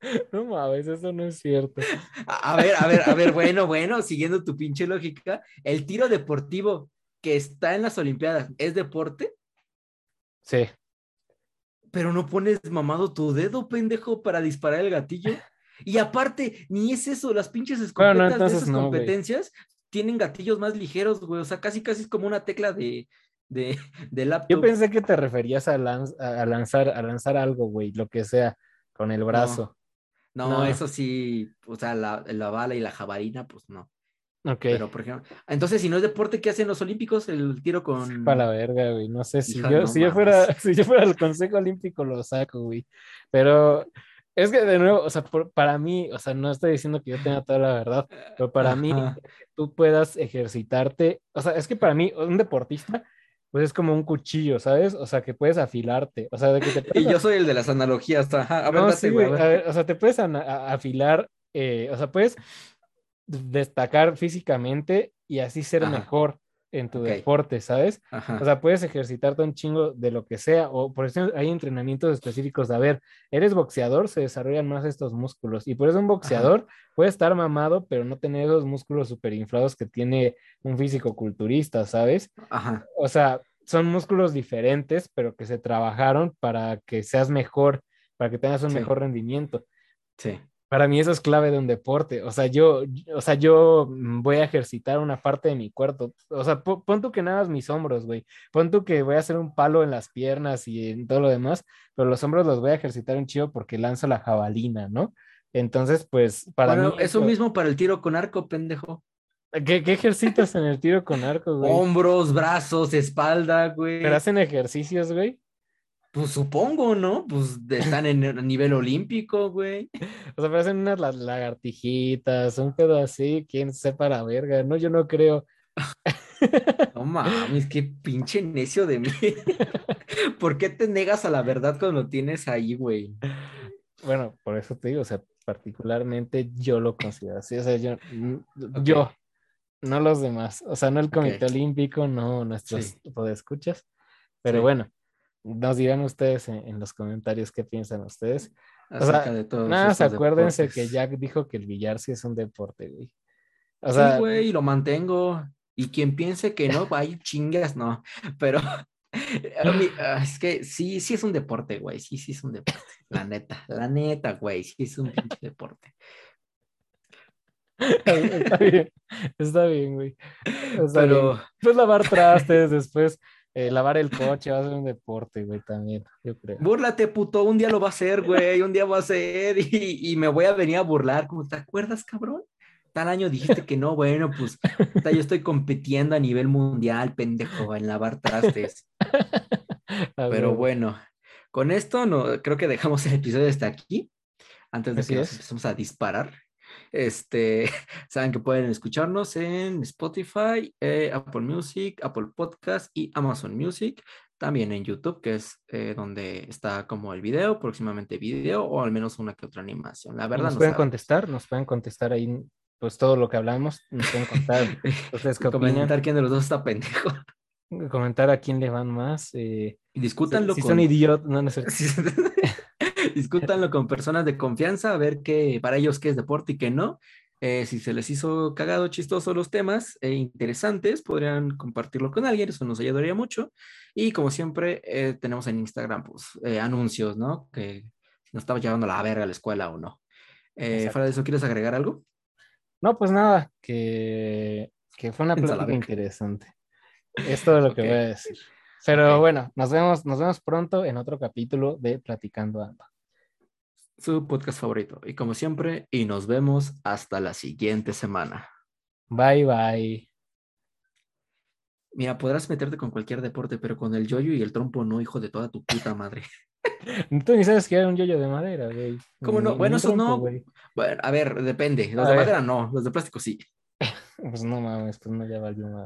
No mames, eso no es cierto. A ver, a ver, a ver, bueno, bueno, siguiendo tu pinche lógica, el tiro deportivo que está en las Olimpiadas, ¿es deporte? Sí. Pero no pones mamado tu dedo, pendejo, para disparar el gatillo. Y aparte, ni es eso, las pinches escopetas de esas competencias tienen gatillos más ligeros, güey. O sea, casi casi es como una tecla de, de, de laptop. Yo pensé que te referías a, a lanzar, a lanzar algo, güey, lo que sea, con el brazo. No, eso sí, o sea, la, bala y la jabalina, pues no. Ok. Pero, por ejemplo, entonces, si no es deporte, ¿qué hacen los olímpicos? El tiro con. Para la verga, güey. No sé si yo, si yo fuera, si yo fuera el Consejo Olímpico, lo saco, güey. Pero es que, de nuevo, o sea, para mí, o sea, no estoy diciendo que yo tenga toda la verdad, pero para mí, tú puedas ejercitarte, o sea, es que para mí, un deportista pues es como un cuchillo, ¿sabes? O sea, que puedes afilarte. O sea, de que te Y yo soy el de las analogías. A ver, no, sí, güey, o sea, te puedes afilar, eh, o sea, puedes destacar físicamente y así ser mejor en tu deporte, ¿sabes? O sea, puedes ejercitarte un chingo de lo que sea, o por eso hay entrenamientos específicos de, a ver, eres boxeador, se desarrollan más estos músculos, y por eso un boxeador puede estar mamado, pero no tener esos músculos super inflados que tiene un físico culturista, ¿sabes? Ajá. O sea, son músculos diferentes, pero que se trabajaron para que seas mejor, para que tengas un mejor rendimiento. Sí. Para mí eso es clave de un deporte. O sea, yo, o sea, yo voy a ejercitar una parte de mi cuerpo. O sea, pon tú que nada más mis hombros, güey. Pon tú que voy a hacer un palo en las piernas y en todo lo demás, pero los hombros los voy a ejercitar un chido porque lanzo la jabalina, ¿no? Entonces, pues, para bueno, Eso mismo para el tiro con arco, pendejo. ¿Qué, ¿Qué, ejercitas en el tiro con arco, güey? Hombros, brazos, espalda, güey. ¿Pero hacen ejercicios, güey? Pues supongo, ¿no? Pues están en el nivel olímpico, güey. O sea, parecen unas lagartijitas, un pedo así, quién sepa la verga, ¿no? Yo no creo. No mames, qué pinche necio de mí. ¿Por qué te negas a la verdad cuando lo tienes ahí, güey? Bueno, por eso te digo, o sea, particularmente yo lo considero así, o sea, yo, yo no los demás, o sea, no el Comité Olímpico, no nuestros sí. escuchas, pero bueno, nos dirán ustedes en, los comentarios qué piensan ustedes. Acerca de todo. Nada, acuérdense que Jack dijo que el billar sí es un deporte, güey. O sea, sí, güey, lo mantengo. Y quien piense que no, hay chingas, no. Pero ah, es que sí, sí es un deporte, güey. Sí, sí es un deporte. La neta, la neta, güey. Sí es un deporte. está bien, está bien, güey. Pero. Pues lavar trastes después eh, lavar el coche va a ser un deporte, güey, también, yo creo. Búrlate, puto, un día lo va a hacer, güey, un día va a hacer y, me voy a venir a burlar, ¿te acuerdas, cabrón? Tal año dijiste que no, bueno, pues yo estoy compitiendo a nivel mundial, pendejo, en lavar trastes. Pero bueno, con esto no, creo que dejamos el episodio hasta aquí, antes de que nos empecemos a disparar. Este, saben que pueden escucharnos en Spotify, eh, Apple Music, Apple Podcast y Amazon Music. También en YouTube, que es eh, donde está como el video, próximamente video, o al menos una que otra animación. La verdad, nos pueden contestar, nos pueden contestar ahí pues todo lo que hablamos. Nos pueden contar ustedes qué Comentar quién de los dos está pendejo. Comentar a quién le van más. Eh, y discútanlo si, son idiotas, no, no sé. Discútanlo con personas de confianza, a ver qué para ellos qué es deporte y qué no. Eh, si se les hizo cagado, chistoso los temas e interesantes, podrían compartirlo con alguien, eso nos ayudaría mucho. Y como siempre, eh, tenemos en Instagram pues, anuncios, ¿no? Que nos estaba llevando la verga a la escuela o no. fuera de eso, ¿quieres agregar algo? No, pues nada, que, que fue una plática interesante. Es todo lo que voy a decir. Pero bueno, nos vemos, nos vemos pronto en otro capítulo de Platicando Ando. Su podcast favorito. Y como siempre, y nos vemos hasta la siguiente semana. Bye, bye. Mira, podrás meterte con cualquier deporte, pero con el yoyo y el trompo no, hijo de toda tu puta madre. Tú ni sabes que era un yoyo de madera, güey. ¿Cómo no? bueno, eso no. Bueno, a ver, depende. Los de madera no, los de plástico sí. pues no mames, pues no ya valió más.